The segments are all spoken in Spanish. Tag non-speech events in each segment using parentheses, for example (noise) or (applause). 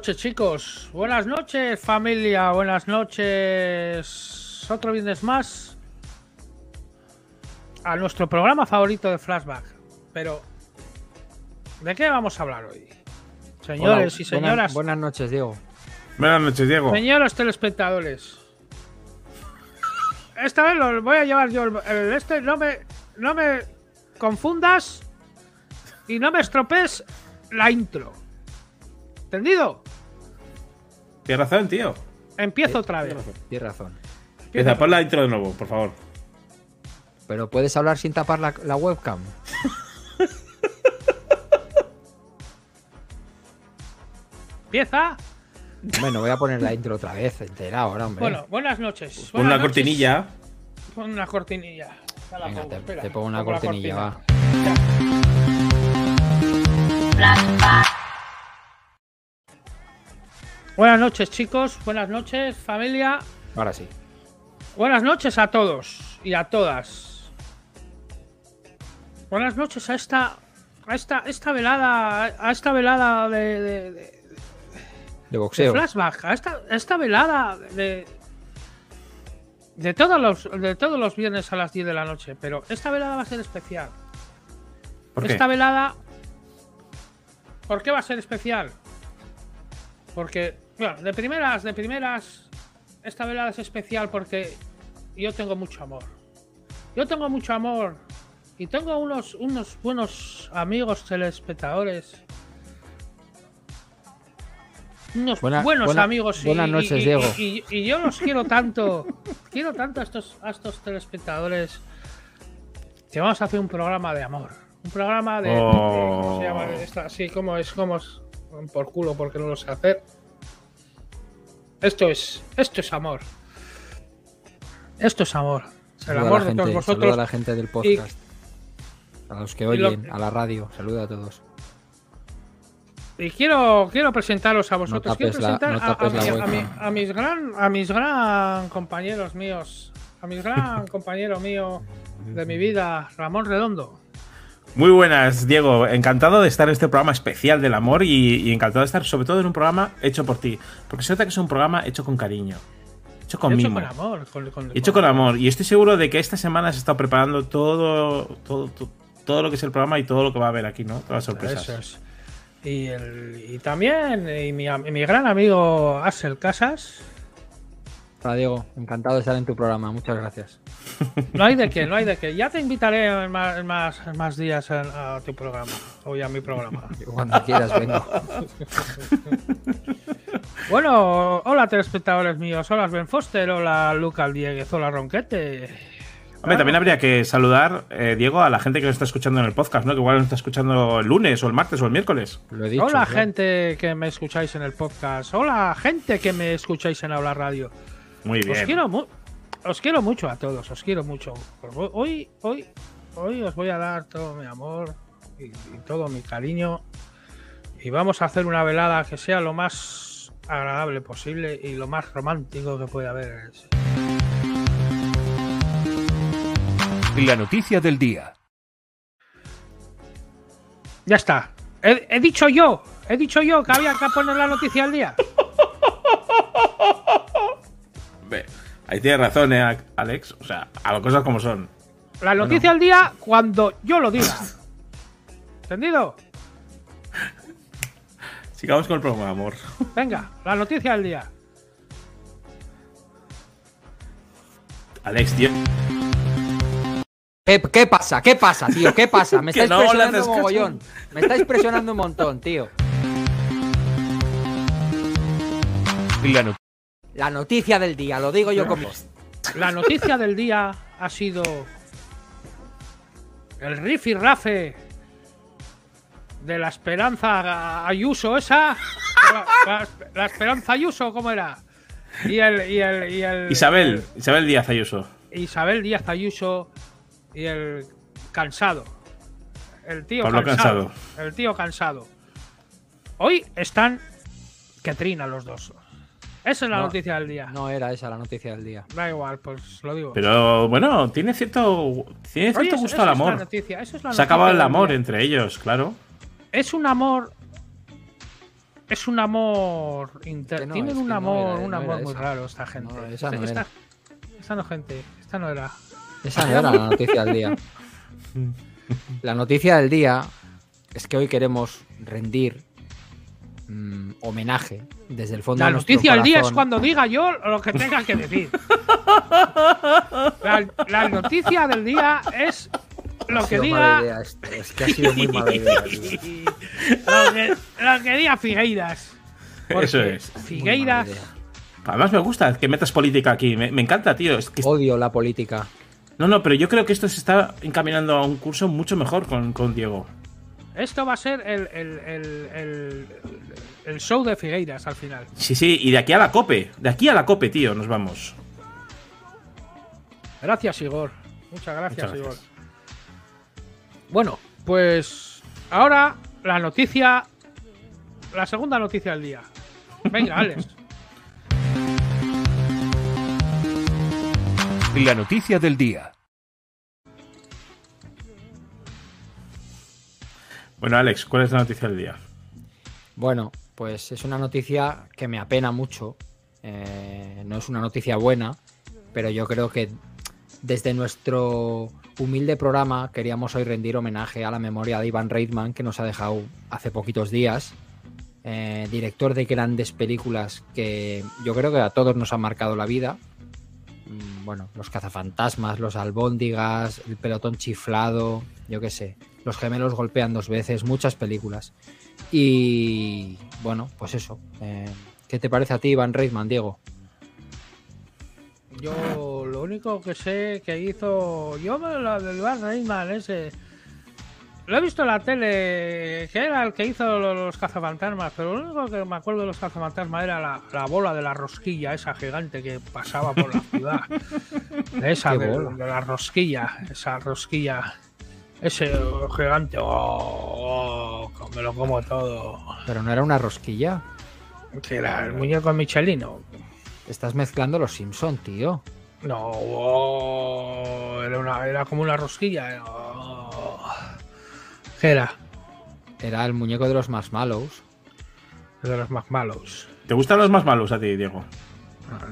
Buenas noches, chicos. Buenas noches, familia. Buenas noches. Otro viernes más a nuestro programa favorito de Flashback. Pero, ¿de qué vamos a hablar hoy? Señores Hola, y señoras. Buenas, buenas noches, Diego. Buenas noches, Diego. Señores telespectadores. Esta vez lo voy a llevar yo el, el este. No me, no me confundas y no me estropees la intro. ¿Entendido? Tienes razón, tío. Empiezo otra vez. Tienes razón. Empieza, pon la intro de nuevo, por favor. Pero puedes hablar sin tapar la, la webcam. (laughs) Empieza. Bueno, voy a poner la intro otra vez, entera ahora, hombre. Bueno, buenas noches. Pon Buenas una noches. cortinilla. Pon una cortinilla. La Venga, pongo, te, espera, te pongo una pongo cortinilla, cortina. va. Buenas noches, chicos. Buenas noches, familia. Ahora sí. Buenas noches a todos y a todas. Buenas noches a esta. A esta, esta velada. A esta velada de. de- de- De boxeo. flashback. A esta, a esta velada de. De todos, los, de todos los viernes a las 10 de la noche. Pero esta velada va a ser especial. ¿Por qué? Esta velada. ¿Por qué va a ser especial? Porque, bueno, de primeras, de primeras, esta velada es especial porque yo tengo mucho amor. Yo tengo mucho amor y tengo unos, unos buenos amigos telespectadores. Unos Buena- buenos buena- amigos. y- buenas y- noches, y- Diego. Y, y yo los quiero tanto. quiero tanto a estos, a estos telespectadores que vamos a hacer un programa de amor. Un programa de. de- ¿Cómo se llama? Esto, así como es, como es. Por culo, porque no lo sé hacer. Esto es. Esto es amor. Esto es amor. El Saluda amor la de todos gente, vosotros. a la gente del podcast. A los que lo- oyen, a la radio. Saluda a todos. Y quiero, quiero presentaros a vosotros. No quiero la- presentar no a- mi- mi- mis gran, a mis gran compañeros míos. A mis gran (laughs) compañero mío de mi vida, Ramón Redondo. Muy buenas, Diego. Encantado de estar en este programa especial del amor y, y encantado de estar sobre todo en un programa hecho por ti. Porque se nota que es un programa hecho con cariño. Hecho con Hecho mimo. con amor. con- con- Hecho con amor. Y estoy seguro de que esta semana se está preparando todo, todo, todo, todo lo que es el programa y todo lo que va a haber aquí, ¿no? Todas las sorpresas. Eso es. Y, el- y también y mi gran amigo Axel Casas. Hola, Diego. Encantado de estar en tu programa. Muchas gracias. (laughs) No hay de qué, no hay de qué. Ya te invitaré en más, en más, en más días a, a tu programa. O ya a mi programa. (laughs) Cuando quieras, vengo. (laughs) Bueno, hola telespectadores míos. Hola Ben Foster, hola Lucas Dieguez, hola Ronquete. Hombre, también habría que saludar, eh, Diego, a la gente que nos está escuchando en el podcast, ¿no? Que igual nos está escuchando el lunes o el martes o el miércoles. Lo he dicho. Hola ¿no? gente que me escucháis en el podcast. Hola gente que me escucháis en Hablar Radio. Muy Os bien. quiero, mu- os quiero mucho a todos, os quiero mucho. Hoy, hoy, hoy os voy a dar todo mi amor y, y todo mi cariño. Y vamos a hacer una velada que sea lo más agradable posible y lo más romántico que pueda haber. La noticia del día. Ya está. He, he dicho yo, he dicho yo que había que poner la noticia al día. (laughs) Ahí tienes razón, ¿eh, Alex? O sea, a las cosas como son. La noticia al día cuando yo lo diga. ¿Entendido? (laughs) Sigamos con el programa, amor. (laughs) Venga, la noticia del día. Alex, tío. ¿Qué, qué pasa? ¿Qué pasa, tío? ¿Qué pasa? (laughs) Me estáis no presionando mogollón. Me estáis presionando un montón, tío. La no- La noticia del día, lo digo yo como. La noticia del día ha sido el riff y rafe de la Esperanza Ayuso esa. La, la- la Esperanza Ayuso, ¿cómo era? Y el, y el, y el- Isabel, Isabel Díaz Ayuso. Isabel Díaz Ayuso y el cansado. El tío Pablo cansado, Cansado. El tío cansado. Hoy están que trina los dos. Esa es la No, noticia del día. No era esa la noticia del día. Da igual, pues lo digo. Pero bueno, tiene cierto, tiene cierto eso- gusto eso al es la amor. noticia, eso es la Se ha acabado el noticia amor día. entre ellos, claro. Es un amor es un amor inter- Que no, Tienen es un no amor, era- un amor muy esa. raro esta gente. No, esa no esta, era. esta no, gente. Esta no era. Esa no era la noticia del día. (laughs) La noticia del día es que hoy queremos rendir mm, homenaje desde el fondo La de noticia del día es cuando diga yo lo que tenga que decir. La, la noticia del día es lo Ha que diga. esto, Es que ha sido muy mala idea. (laughs) tío. lo, que, lo que diga Figueiras. Eso es. Figueiras. Además me gusta que metas política aquí. Me, me encanta, tío. Es que- Odio la política. no, no, pero yo creo que esto se está encaminando a un curso mucho mejor con, con Diego. Esto va a ser el, el, el, el- show de Figueiras al final. Sí, sí, y de aquí a la cope. De aquí a la cope, tío, nos vamos. Gracias, Igor. Muchas gracias, Muchas Igor. gracias. Bueno, pues ahora la noticia. La segunda noticia del día. Venga, (laughs) Alex. La noticia del día. Bueno, Alex, ¿cuál es la noticia del día? Bueno, pues es una noticia que me apena mucho. Eh, no es una noticia buena, pero yo creo que desde nuestro humilde programa queríamos hoy rendir homenaje a la memoria de Ivan Reitman, que nos ha dejado hace poquitos días. Eh, director de grandes películas que yo creo que a todos nos han marcado la vida. Mm, Bueno, Los cazafantasmas, Los albóndigas, El pelotón chiflado, yo qué sé. Los gemelos golpean dos veces, muchas películas. Y bueno, pues eso. eh, ¿Qué te parece a ti, Iván Reitman, Diego? Yo lo único que sé que hizo. Yo me la del Bar Rayman ese. Lo he visto en la tele, que era el que hizo lo- los cazafantasmas, pero lo único que me acuerdo de los cazafantasmas era la, la bola de la rosquilla, esa gigante que pasaba por la ciudad. (laughs) Esa ¿Qué de, bola? de la rosquilla, esa rosquilla. Ese gigante, oh, oh, me lo como todo. Pero no era una rosquilla. Que era el muñeco Michelino. Estás mezclando los Simpson, tío. No, oh, era, una, era como una rosquilla. oh. ¿Qué era? Era el muñeco de los Marshmallows. De los McMallows. ¿Te gustan los más malos a ti, Diego?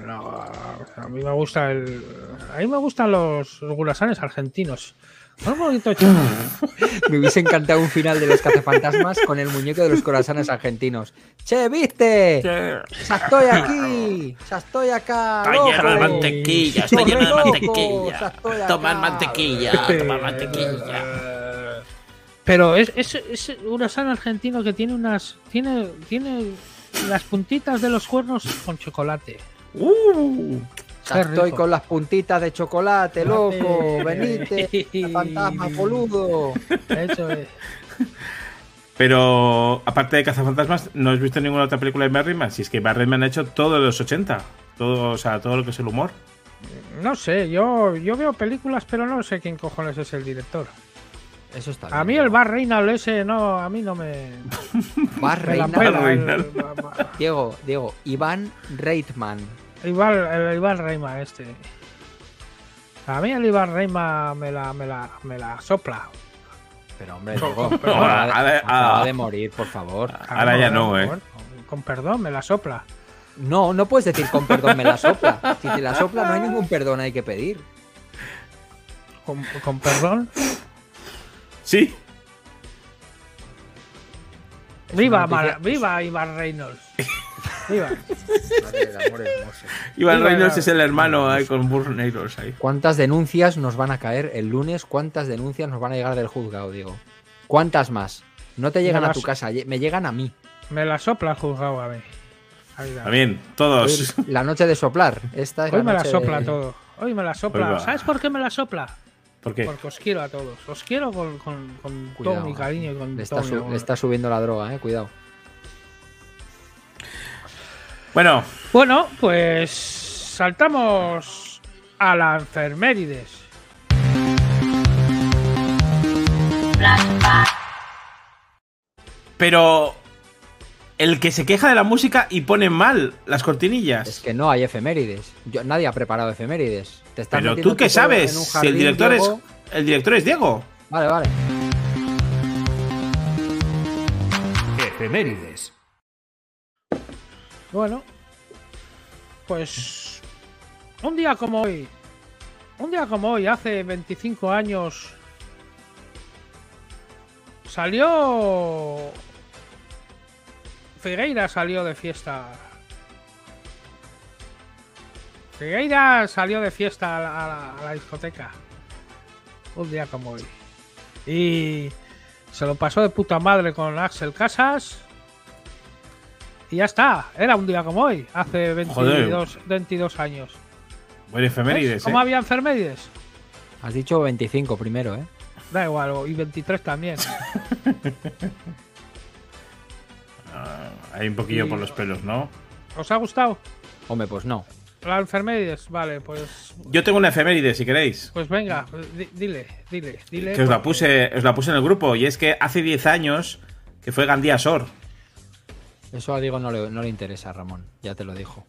No, a mí me gusta el. A mí me gustan los, los gulasanes argentinos. (laughs) Me hubiese encantado un final de los cazafantasmas con el muñeco de los corazones argentinos. ¡Che, viste! ¡Ya estoy aquí! ¡Ya estoy acá! Está lleno de mantequilla, está lleno de mantequilla. ¡Ya estoy Tomar mantequilla, (laughs) tomar mantequilla. Pero es, es, es un gurasán argentino que tiene unas. Tiene, tiene las puntitas de los cuernos con chocolate. Uh, estoy con las puntitas de chocolate, loco. Venite, (laughs) fantasma, boludo. Eso es. pero aparte de Cazafantasmas, ¿no has visto ninguna otra película de Barryman? Si es que Barryman ha hecho todo de los 80. Todo, o sea, todo lo que es el humor. No sé, yo, yo veo películas, pero no sé quién cojones es el director. Eso está A bien, mí Diego. el Bar Reynald ese no, a mí no me. Bar me la Reina- pela, Reynald. el- Diego, Diego, Iván Reitman. Igual, el Iván Reima este. A mí el Iván Reima me la, me la, me la sopla. Pero hombre, pero acaba, de, ahora- acaba ahora- de morir, por favor. Ahora ya no, eh. Con perdón, me la sopla. No, no puedes decir con perdón me la sopla. Si te la sopla no hay ningún perdón hay que pedir. Con, con perdón. Sí. Viva, Mar- viva Iván Reynolds. (laughs) Iván Viva Reynolds es el hermano ahí con Burr Reynolds ahí. ¿Cuántas denuncias nos van a caer el lunes? ¿Cuántas denuncias nos van a llegar del juzgado, Diego? ¿Cuántas más? No te llegan a tu casa, me llegan a mí. Me la sopla el juzgado a mí. También, todos. la noche de soplar. Esta es Hoy me la sopla de- todo. Hoy me la sopla. ¿Sabes por qué me la sopla? ¿Por qué? Porque os quiero a todos. Os quiero con, con- con Cuidado, todo mi cariño y con Le todo mi amor. le está subiendo la droga, eh. Cuidado. Bueno, Bueno, pues saltamos a la enfermerides. pero el que se queja de la música y pone mal las cortinillas. Es que no hay efemérides. Yo- nadie ha preparado efemérides. Te pero tú qué sabes, si el director es Diego. el director es Diego. Vale, vale. Efemérides. Bueno, pues un día como hoy, un día como hoy, hace 25 años, salió... Figueira salió de fiesta. Figueira salió de fiesta a la, a la- discoteca. Un día como hoy. Y se lo pasó de puta madre con Axel Casas. Y ya está. Era un día como hoy, hace 22, 22 años. Buen efemérides, ¿Ves? ¿eh? ¿Cómo había enfermerides? Has dicho 25 primero, ¿eh? Da igual, y 23 también. (laughs) Hay un poquillo Y- por los pelos, ¿no? ¿Os ha gustado? Hombre, pues no. La enfermerides, vale, pues Yo tengo una efeméride, si queréis. pues venga, di- dile, dile, dile. Que os la puse, os la puse en el grupo. Y es que hace 10 años que fue Gandía Sor. Eso a Diego no le, no le interesa, Ramón. Ya te lo dijo.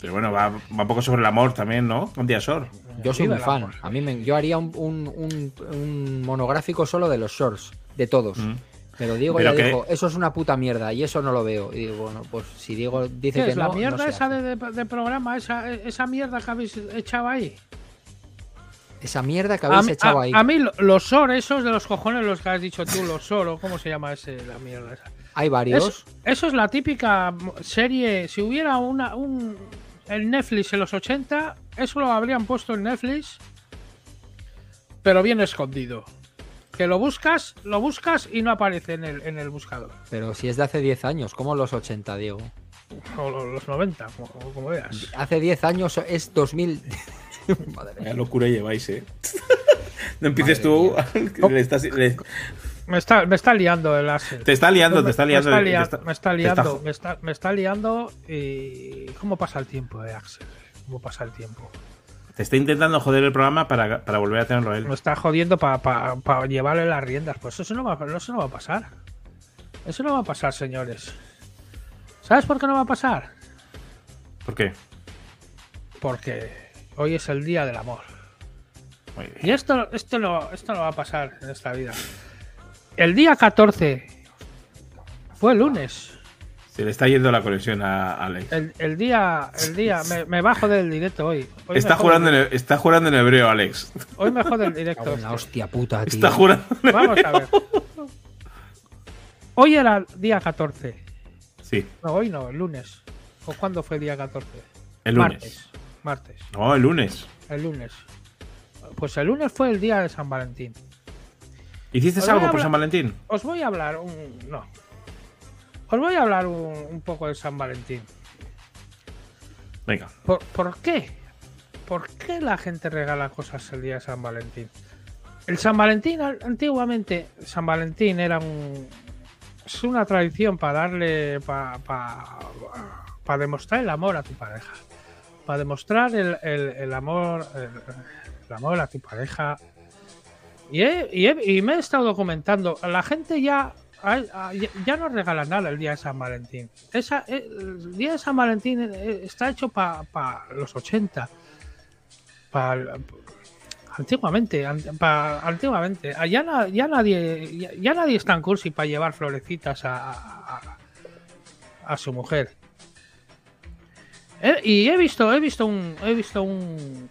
Pero bueno, va, va un poco sobre el amor también, ¿no? Gandía Sor. Yo soy el fan. A mí me- yo haría un, un- un- un monográfico solo de los shorts, de todos. Mm. Pero Diego Pero ya dijo, eso es una puta mierda y eso no lo veo. Y digo, bueno, pues si Diego dice ¿Qué que es no, la no mierda se esa hace. de, de- de programa, esa, esa mierda que habéis echado ahí? Esa mierda que habéis echado a- ahí. a mí lo- los SOR, esos de los cojones, los que has dicho tú, los SOR, o cómo se llama ese, la mierda esa. Hay varios. Eso, eso es la típica serie. Si hubiera una un en Netflix en los 80, eso lo habrían puesto en Netflix, pero bien escondido. Que lo buscas, lo buscas y no aparece en el, en el buscador. Pero si es de hace 10 años, como los 80, Diego. O lo- los 90, como, como veas. Hace 10 años es 2000. (laughs) Madre mía. Locura lleváis, ¿eh? (laughs) no empieces tú. (laughs) le estás- le- Me está, me está liando el Axel. te está liando, te está liando. Me está, te lia- está- me está liando, me está, me está liando y cómo pasa el tiempo, eh, Axel. Cómo pasa el tiempo. Te está intentando joder el programa para, para volver a tenerlo él. Me está jodiendo para llevarle las riendas. Pues eso no, va, eso no va a pasar. Eso no va a pasar, señores. ¿Sabes por qué no va a pasar? ¿Por qué? Porque hoy es el día del amor. Muy bien. Y esto, esto, no, esto no va a pasar en esta vida. El día 14 fue el lunes. Se le está yendo la conexión a Alex. El, el día, el día, me, me bajo del directo hoy. Está jurando, en, está jurando en hebreo, Alex. Hoy me jode el (laughs) directo. en la hostia puta, tío. Está jurando. Vamos a ver. Hoy era el día 14. Sí, No, hoy no, el lunes. ¿O cuándo fue el día 14? el lunes. Martes. Martes. No, el lunes. El lunes. Pues el lunes fue el día de San Valentín. ¿Hiciste algo por San Valentín? Os voy a hablar un. No. Os voy a hablar un, un poco de San Valentín. Venga. ¿Por, por qué? ¿Por qué la gente regala cosas el día de San Valentín? El San Valentín, al- antiguamente, San Valentín era un. Es una tradición para darle. Para para demostrar el amor a tu pareja. Para demostrar el, el- el amor. El, el amor a tu pareja. Y, he- y he- y me he estado documentando. La gente ya. ya- no regala nada el día de San Valentín. Esa, eh, el día de San Valentín eh, está hecho para los 80. Para antiguamente, an- pa- antiguamente. Ah, Ya, ya nadie ya, nadie es tan cursi para llevar florecitas a, a, su mujer. Eh, y he visto, he visto un, he visto un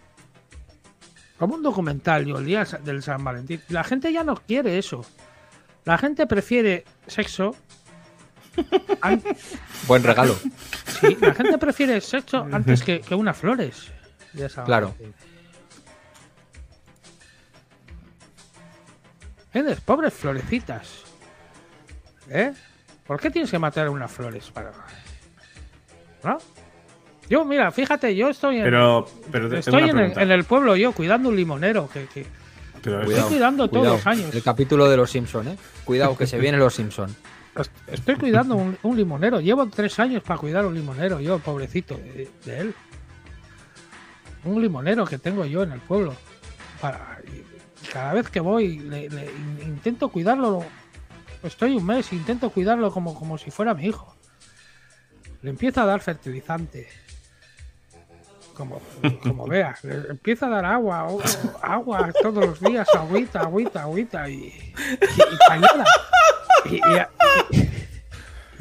como un documental yo, el día del San Valentín. La gente ya no quiere eso. La gente prefiere sexo. (laughs) an- Buen regalo. Sí, la gente prefiere sexo antes que, que unas flores. de San Claro. Valentín. ¿Entiendes? Pobres florecitas. ¿Eh? ¿Por qué tienes que matar unas flores para.? ¿No? Yo, mira, fíjate, yo estoy en, Pero, estoy en el, en el pueblo yo cuidando un limonero que, que Pero estoy cuidando todos los años. El capítulo de los Simpson, ¿eh? Cuidado, que se (laughs) vienen los Simpson. Est- Estoy cuidando un, un limonero. Llevo tres años para cuidar un limonero, yo, pobrecito, de, de él. Un limonero que tengo yo en el pueblo. Para, cada vez que voy, le- le in- intento cuidarlo. Estoy un mes, intento cuidarlo como, como si fuera mi hijo. Le empiezo a dar fertilizante. Como, como veas, le empiezo a dar agua, agua todos los días, agüita, agüita, agüita y, y, y cañada. Y-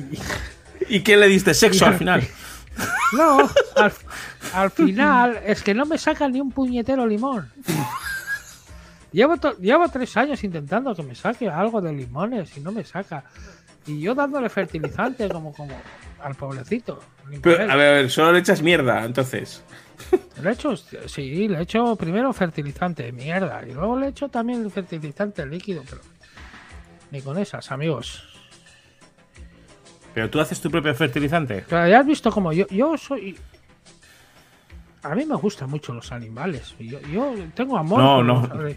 y- ¿Y qué le diste? Sexo al final. No, al, al final es que no me saca ni un puñetero limón. Llevo, to- llevo tres años intentando que me saque algo de limones y no me saca. Y yo dándole fertilizante como, como al pobrecito. Pero, a ver, a ver, solo le echas mierda, entonces. (laughs) Le echo, sí, le echo primero fertilizante, mierda. Y luego le echo también el fertilizante líquido, pero ni con esas, amigos. Pero tú haces tu propio fertilizante. Pero ya has visto como yo, yo soy. A mí me gustan mucho los animales. Yo, yo tengo amor. No, por no. los-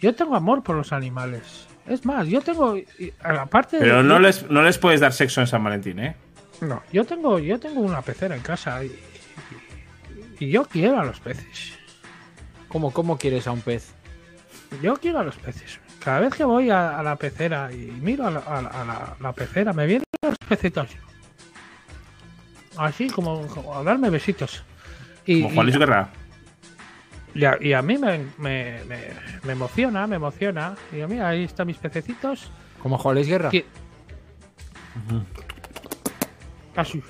yo tengo amor por los animales. Es más, yo tengo. Aparte de- Pero no les, no les puedes dar sexo en San Valentín, ¿eh? No, yo tengo, yo tengo una pecera en casa y yo quiero a los peces. ¿Cómo, ¿Cómo quieres a un pez? Yo quiero a los peces. Cada vez que voy a, a la pecera y miro a la, a la- a la- la pecera, me vienen los pecitos. Así como, como a darme besitos. Y, Como Juan Luis y- Guerra. y a, y a mí me, me- me- me emociona, me emociona. Y digo, mira, ahí están mis pececitos. ¿Cómo Juan Guerra? Que- Así.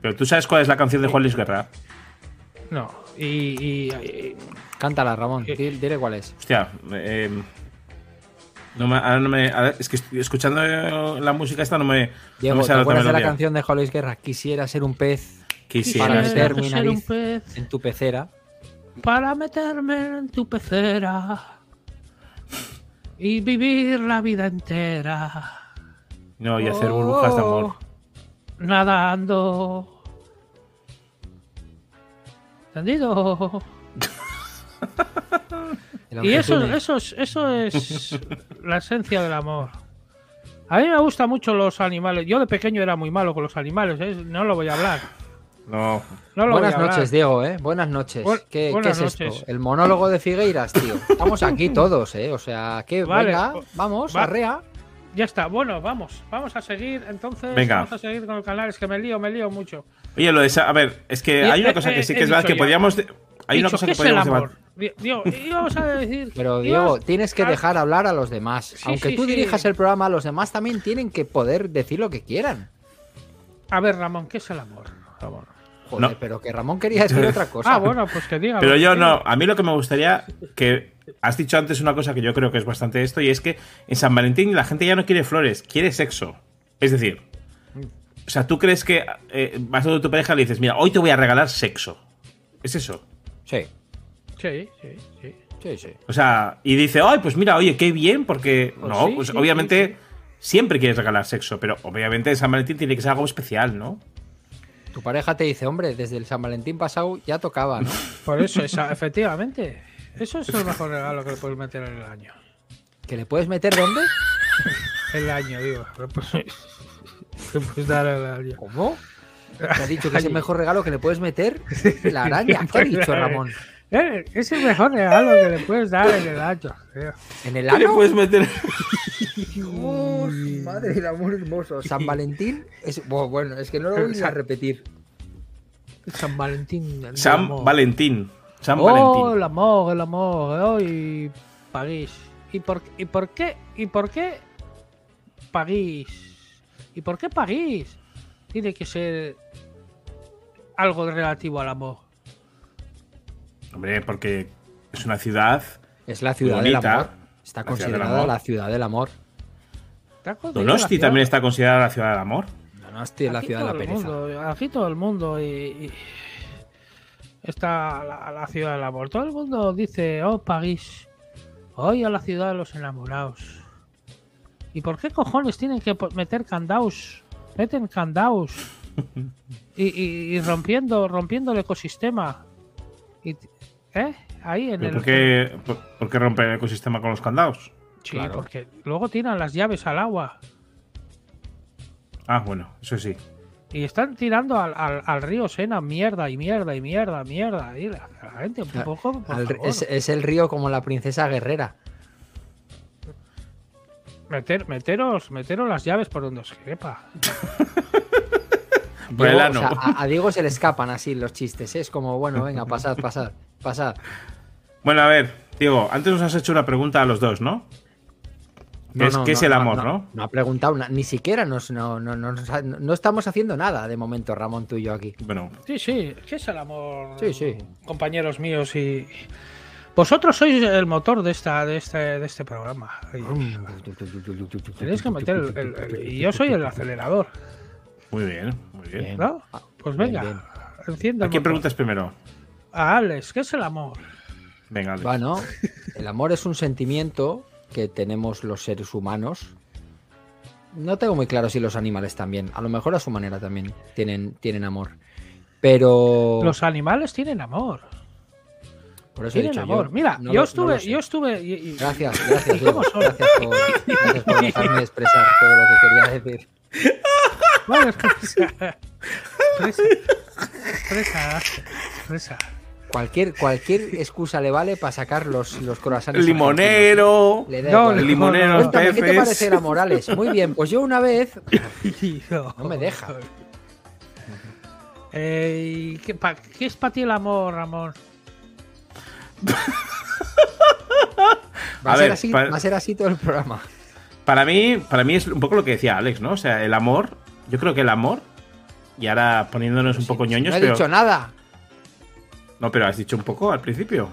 Pero tú sabes cuál es la canción de Juan Luis Guerra. No. Y, y- y- Cántala, Ramón. Eh. Di- Dile cuál es. Hostia, eh, no me, ahora no me- es que escuchando la música esta no me, no Diego, me ¿te acuerdas de la canción de Luis Guerra? Quisiera ser un pez Quisiera Para meter mi ser un nariz. pez en tu pecera. para meterme en tu pecera y vivir la vida entera No, y hacer burbujas de Oh. amor. nadando. ¿Entendido? (laughs) Y eso, eso, es, eso es la esencia del amor. A mí me gustan mucho los animales. Yo de pequeño era muy malo con los animales, ¿eh? no lo voy a hablar. No. No lo Buenas voy a hablar. noches, Diego, ¿eh? Buenas noches. Bu- ¿Qué, buenas qué es noches. esto? El monólogo de Figueiras, tío. Estamos aquí todos, ¿eh? O sea, que Vale, venga, vamos, va- arrea. Ya está, bueno, vamos, vamos a seguir entonces. Venga. Vamos a seguir con el canal, es que me lío, me lío mucho. Oye, lo de esa- a ver, es que hay una eh, cosa que sí que es verdad que de- Hay una cosa ¿qué que debatir. Digo, íbamos a decir. Pero Diego, tienes que dejar hablar a los demás. Sí, Aunque sí, tú sí. dirijas el programa, los demás también tienen que poder decir lo que quieran. A ver, Ramón, ¿qué es el amor? Ramón. Joder, No. pero que Ramón quería decir (laughs) otra cosa. Ah, bueno, pues que diga. Pero yo no, a mí lo que me gustaría que has dicho antes una cosa que yo creo que es bastante esto y es que en San Valentín la gente ya no quiere flores, quiere sexo. Es decir, o sea, tú crees que eh, vas a tu pareja y le dices, mira, hoy te voy a regalar sexo. Es eso. Sí, Sí, sí, sí. sí, sí. O sea, y dice, ay, pues mira, oye, qué bien, porque Pues no, sí, pues sí, obviamente sí, siempre quieres regalar sexo, pero obviamente en San Valentín tiene que ser algo especial, ¿no? Tu pareja te dice, hombre, desde el San Valentín pasado ya tocaba, ¿no? Por eso, esa- efectivamente. Eso es el mejor regalo que le puedes meter en el año. ¿Que le puedes meter dónde? El año, digo. Le puedes, le puedes dar el año. ¿Cómo? Te ha dicho que es el mejor regalo que le puedes meter la araña. ¿Qué ha (laughs) dicho Ramón? Eh, Es el mejor regalo que le puedes dar en el año. tío. ¿En el ¿Qué le puedes meter? madre del amor hermoso. San Valentín es. Bueno, es que no lo voy a repetir. San Valentín. San amor. Valentín. San Oh, Valentín. el amor, el amor. Hoy París. ¿Y por, ¿Y por qué? ¿Y por qué París? ¿Y por qué París? Tiene que ser algo relativo al amor. Hombre, porque es una ciudad. Es la ciudad del Bonita. amor. Está La ciudad del considerada amor. la ciudad del amor. Donosti también está considerada la ciudad del amor. No, no, estoy en la ciudad de la pereza. mundo, aquí todo el mundo y, y está la, la ciudad del amor. Todo el mundo dice, oh París, hoy a la ciudad de los enamorados. ¿Y por qué cojones tienen que meter candaus? Meten candaus (laughs) y, y- y rompiendo, rompiendo el ecosistema. Y, ¿Eh? Ahí en ¿Pero el. ¿Por qué, por, por qué romper el ecosistema con los candados? Sí, Claro. porque luego tiran las llaves al agua. Ah, bueno, eso sí. Y están tirando al, al- al río Sena mierda y mierda y mierda, mierda. Y la, la gente, un poco. por Al- favor. es, es el río como la princesa guerrera. Meter, meteros, meteros las llaves por donde os quepa. (laughs) Por el Diego, ano. o sea, a, a Diego se le escapan así los chistes. ¿eh? Es como, bueno, venga, pasad, pasad, pasad. Bueno, a ver, Diego, antes nos has hecho una pregunta a los dos, ¿no? ¿Qué es, qué es el amor, no? No, ha preguntado, ni siquiera nos, no, no, no, no estamos haciendo nada de momento, Ramón, tú y yo aquí. Bueno, Sí, sí, ¿qué es el amor? Sí, sí. Compañeros míos y. Vosotros sois el motor de esta, de este, de este programa. Tenéis que meter el, el- el- y yo soy el acelerador, muy bien, muy bien. ¿no? Pues venga, bien. ¿A quién preguntas primero? A Alex, ¿qué es el amor? Venga, Alex. Bueno, el amor es un sentimiento que tenemos los seres humanos. No tengo muy claro si los animales también. A lo mejor a su manera también tienen, tienen amor. Pero. Los animales tienen amor. por eso he Tienen dicho amor. yo, Mira, no yo lo- estuve, yo estuve. y- y- Gracias, (laughs) gracias, ¿Y cómo Diego. Gracias por, gracias por dejarme expresar todo lo que quería decir. Vale, (laughs) fresa. Fresa. Fresa. Cualquier, cualquier excusa le vale para sacar los, los croissants. El limonero. Le da No. El limonero. Cuéntame, ¿qué te peces. parece la Morales? Muy bien, pues yo una vez. (laughs) No, No me deja. (laughs) Eh, ¿y ¿qué, pa- qué es para ti el amor, Ramón? Va a, A ser ver, así, va a ser así todo el programa. Para mí, para mí es un poco lo que decía Alex, ¿no? O sea, el amor, yo creo que el amor, y ahora poniéndonos un poco ñoños, no he pero. dicho nada. No, pero has dicho un poco al principio.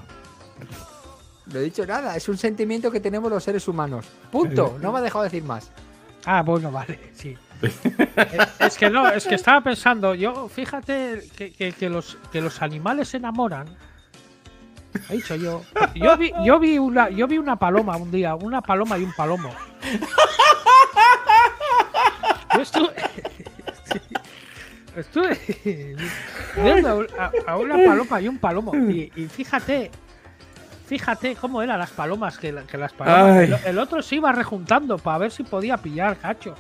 No he dicho nada. Es un sentimiento que tenemos los seres humanos. Punto. No me ha dejado decir más. Ah, bueno, vale, sí. (laughs) Es que no, es que estaba pensando, yo, fíjate que, que- que los, que los animales se enamoran. He dicho yo. Yo vi, yo vi una, yo vi una paloma un día, una paloma y un palomo. (laughs) Yo estuve, estuve (laughs) viendo a, a una paloma y un palomo. Y, y fíjate, fíjate cómo eran las palomas, que, la- que las palomas. El, el otro se iba rejuntando para ver si podía pillar cacho.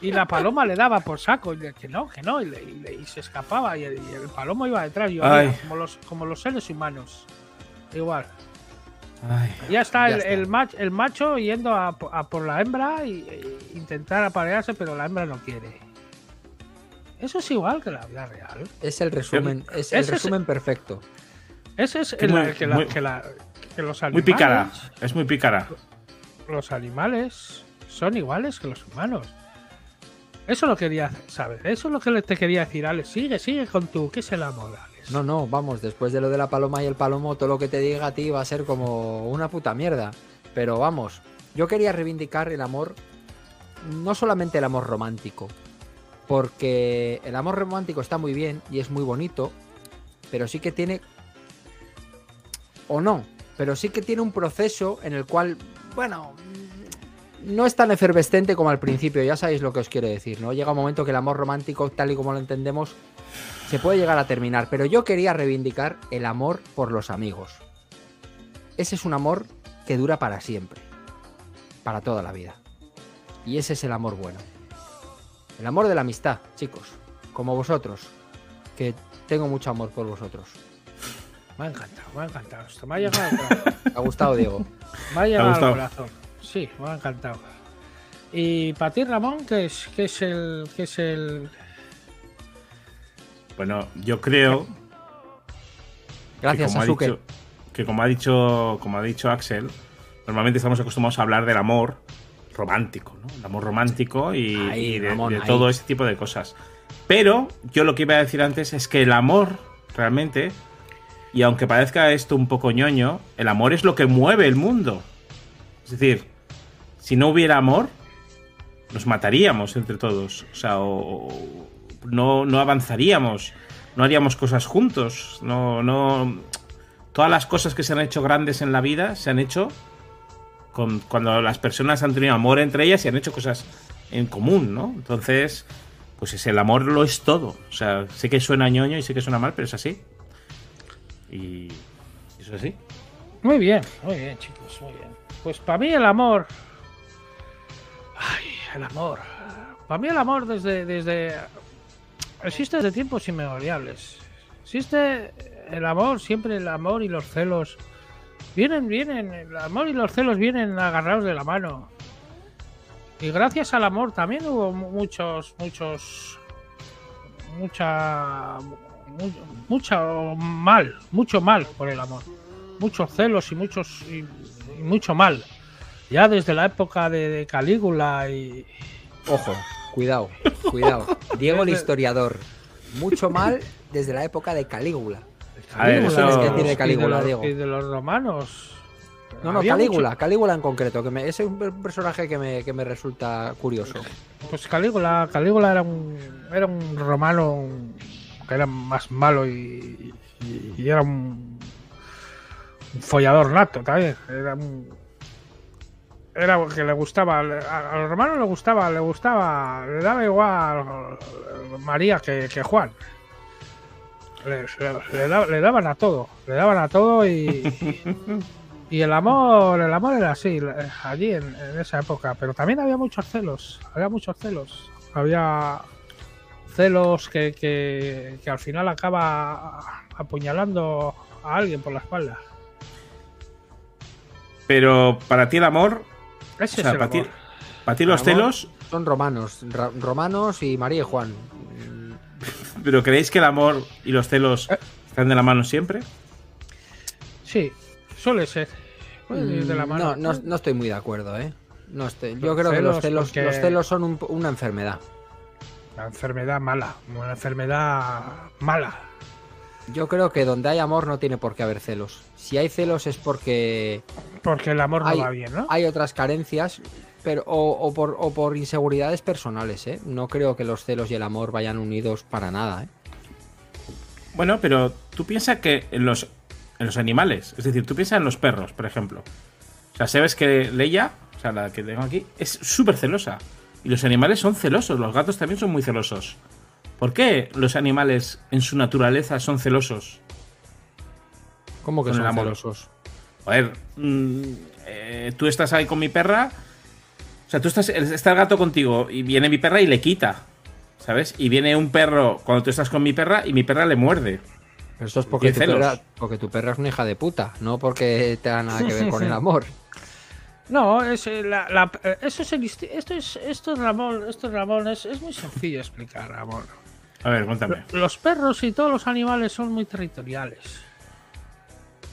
Y la paloma le daba por saco, y le- que no, que no, y, le- y le- y se escapaba, y el, palomo iba detrás, y yo, Ay. mira, como, los, como los seres humanos. Igual. Ay. Ya está, Ya el, está. El, mach- el macho yendo a, a por la hembra y, e intentar aparearse, pero la hembra no quiere. Eso es igual que la vida real. Es el resumen, es el es- resumen perfecto. Ese es el, muy- que, la- muy- que la- que los Muy animales. pícara. Es muy pícara. Los animales son iguales que los humanos. Eso lo quería saber. Eso es lo que te quería decir, Alex. Sigue, sigue con tu. ¿Qué es el amor, Alex? No, no, vamos, después de lo de la paloma y el palomo, todo lo que te diga a ti va a ser como una puta mierda. Pero vamos, yo quería reivindicar el amor, no solamente el amor romántico, porque el amor romántico está muy bien y es muy bonito, pero sí que tiene, o no, pero sí que tiene un proceso en el cual, bueno, no es tan efervescente como al principio, ya sabéis lo que os quiero decir, ¿no? Llega un momento que el amor romántico, tal y como lo entendemos, se puede llegar a terminar, pero yo quería reivindicar el amor por los amigos. Ese es un amor que dura para siempre, para toda la vida. Y ese es el amor bueno. El amor de la amistad, chicos, como vosotros, que tengo mucho amor por vosotros. Me ha encantado, me ha encantado esto. Me ha llegado al corazón. (laughs) ¿Te ha gustado, Diego? Me ha llegado al corazón. Sí, me ha encantado. Y para ti, Ramón, ¿qué es, qué es el. Qué es el. Bueno, yo creo Gracias, que como, ha Sasuke. dicho, que como ha dicho, como ha dicho Axel, normalmente estamos acostumbrados a hablar del amor romántico, ¿no? El amor romántico y, Ahí, y de, todo ese tipo de cosas. Pero yo lo que iba a decir antes es que el amor, realmente, y aunque parezca esto un poco ñoño, el amor es lo que mueve el mundo. Es decir, si no hubiera amor, nos mataríamos entre todos. O sea, o- o no, no avanzaríamos, no haríamos cosas juntos. No, no. Todas las cosas que se han hecho grandes en la vida se han hecho con, cuando las personas han tenido amor entre ellas y han hecho cosas en común, ¿no? Entonces, pues es el amor lo es todo. O sea, sé que suena ñoño y sé que suena mal, pero es así. Y es así. Muy bien, muy bien, chicos, muy bien. Pues para mí el amor. Ay, el amor. Para mí el amor desde, desde. Existe desde tiempos inmemoriales. Existe el amor, siempre el amor y los celos. Vienen, vienen, el amor y los celos vienen agarrados de la mano. Y gracias al amor también hubo mu- muchos, muchos. Mucha. mu- mucho mal, mucho mal por el amor muchos celos y muchos y, y mucho mal. ya desde la época de, de Calígula y. Ojo, cuidado, cuidado. (laughs) Diego el historiador. Mucho mal desde la época de Calígula. A ver, ¿Cómo eso- sabes que tiene y de Calígula, los- Diego? de los romanos. No, no, Calígula, mucho- Calígula en concreto, que me, ese es un per- personaje que me, que me resulta curioso. Pues Calígula, Calígula era un, era un romano que era más malo y, y- y era un, un follador nato también. Era un, era que le gustaba, a, a los romanos le gustaba, le gustaba, le daba igual María que, que Juan. Le, le- le da- le daban a todo, le daban a todo y, (laughs) y el amor, el amor era así, allí en, en esa época, pero también había muchos celos, había muchos celos, había celos que, que, que al final acaba apuñalando a alguien por la espalda. Pero para ti el amor, Ese o sea, es el para ti, amor. para ti los amor- celos, Son romanos, romanos y María y Juan. Pero ¿creéis que el amor y los celos Eh. están de la mano siempre? Sí, suele ser. Puede ir de la Mm, mano. No, no, no estoy muy de acuerdo, ¿eh? No estoy. Yo Los creo que los celos, celos, porque- los celos son un- una enfermedad. Una enfermedad mala, una enfermedad mala. Yo creo que donde hay amor no tiene por qué haber celos. Si hay celos es porque Porque el amor no Hay- va bien, ¿no? hay otras carencias, pero o, o por, o por inseguridades personales, ¿eh? No creo que los celos y el amor vayan unidos para nada, ¿eh? Bueno, pero tú piensas que en los, en los animales, es decir, tú piensas en los perros, por ejemplo. O sea, sabes que Leia, o sea, la que tengo aquí, es súper celosa. Y los animales son celosos, los gatos también son muy celosos. ¿Por qué los animales en su naturaleza son celosos? ¿Cómo que son celosos? A ver, mm, eh, tú estás ahí con mi perra. O sea, tú estás. Está el gato contigo y viene mi perra y le quita. ¿Sabes? Y viene un perro cuando tú estás con mi perra y mi perra le muerde. Pero eso es porque ¿Qué tu, perra, porque tu perra es una hija de puta, no porque tenga nada que ver con el (laughs) amor. No, es, eh, la, la- eh, eso es el esto es esto Ramón, esto Ramón es, es muy sencillo explicar, Ramón. A ver, cuéntame. Los perros y todos los animales son muy territoriales.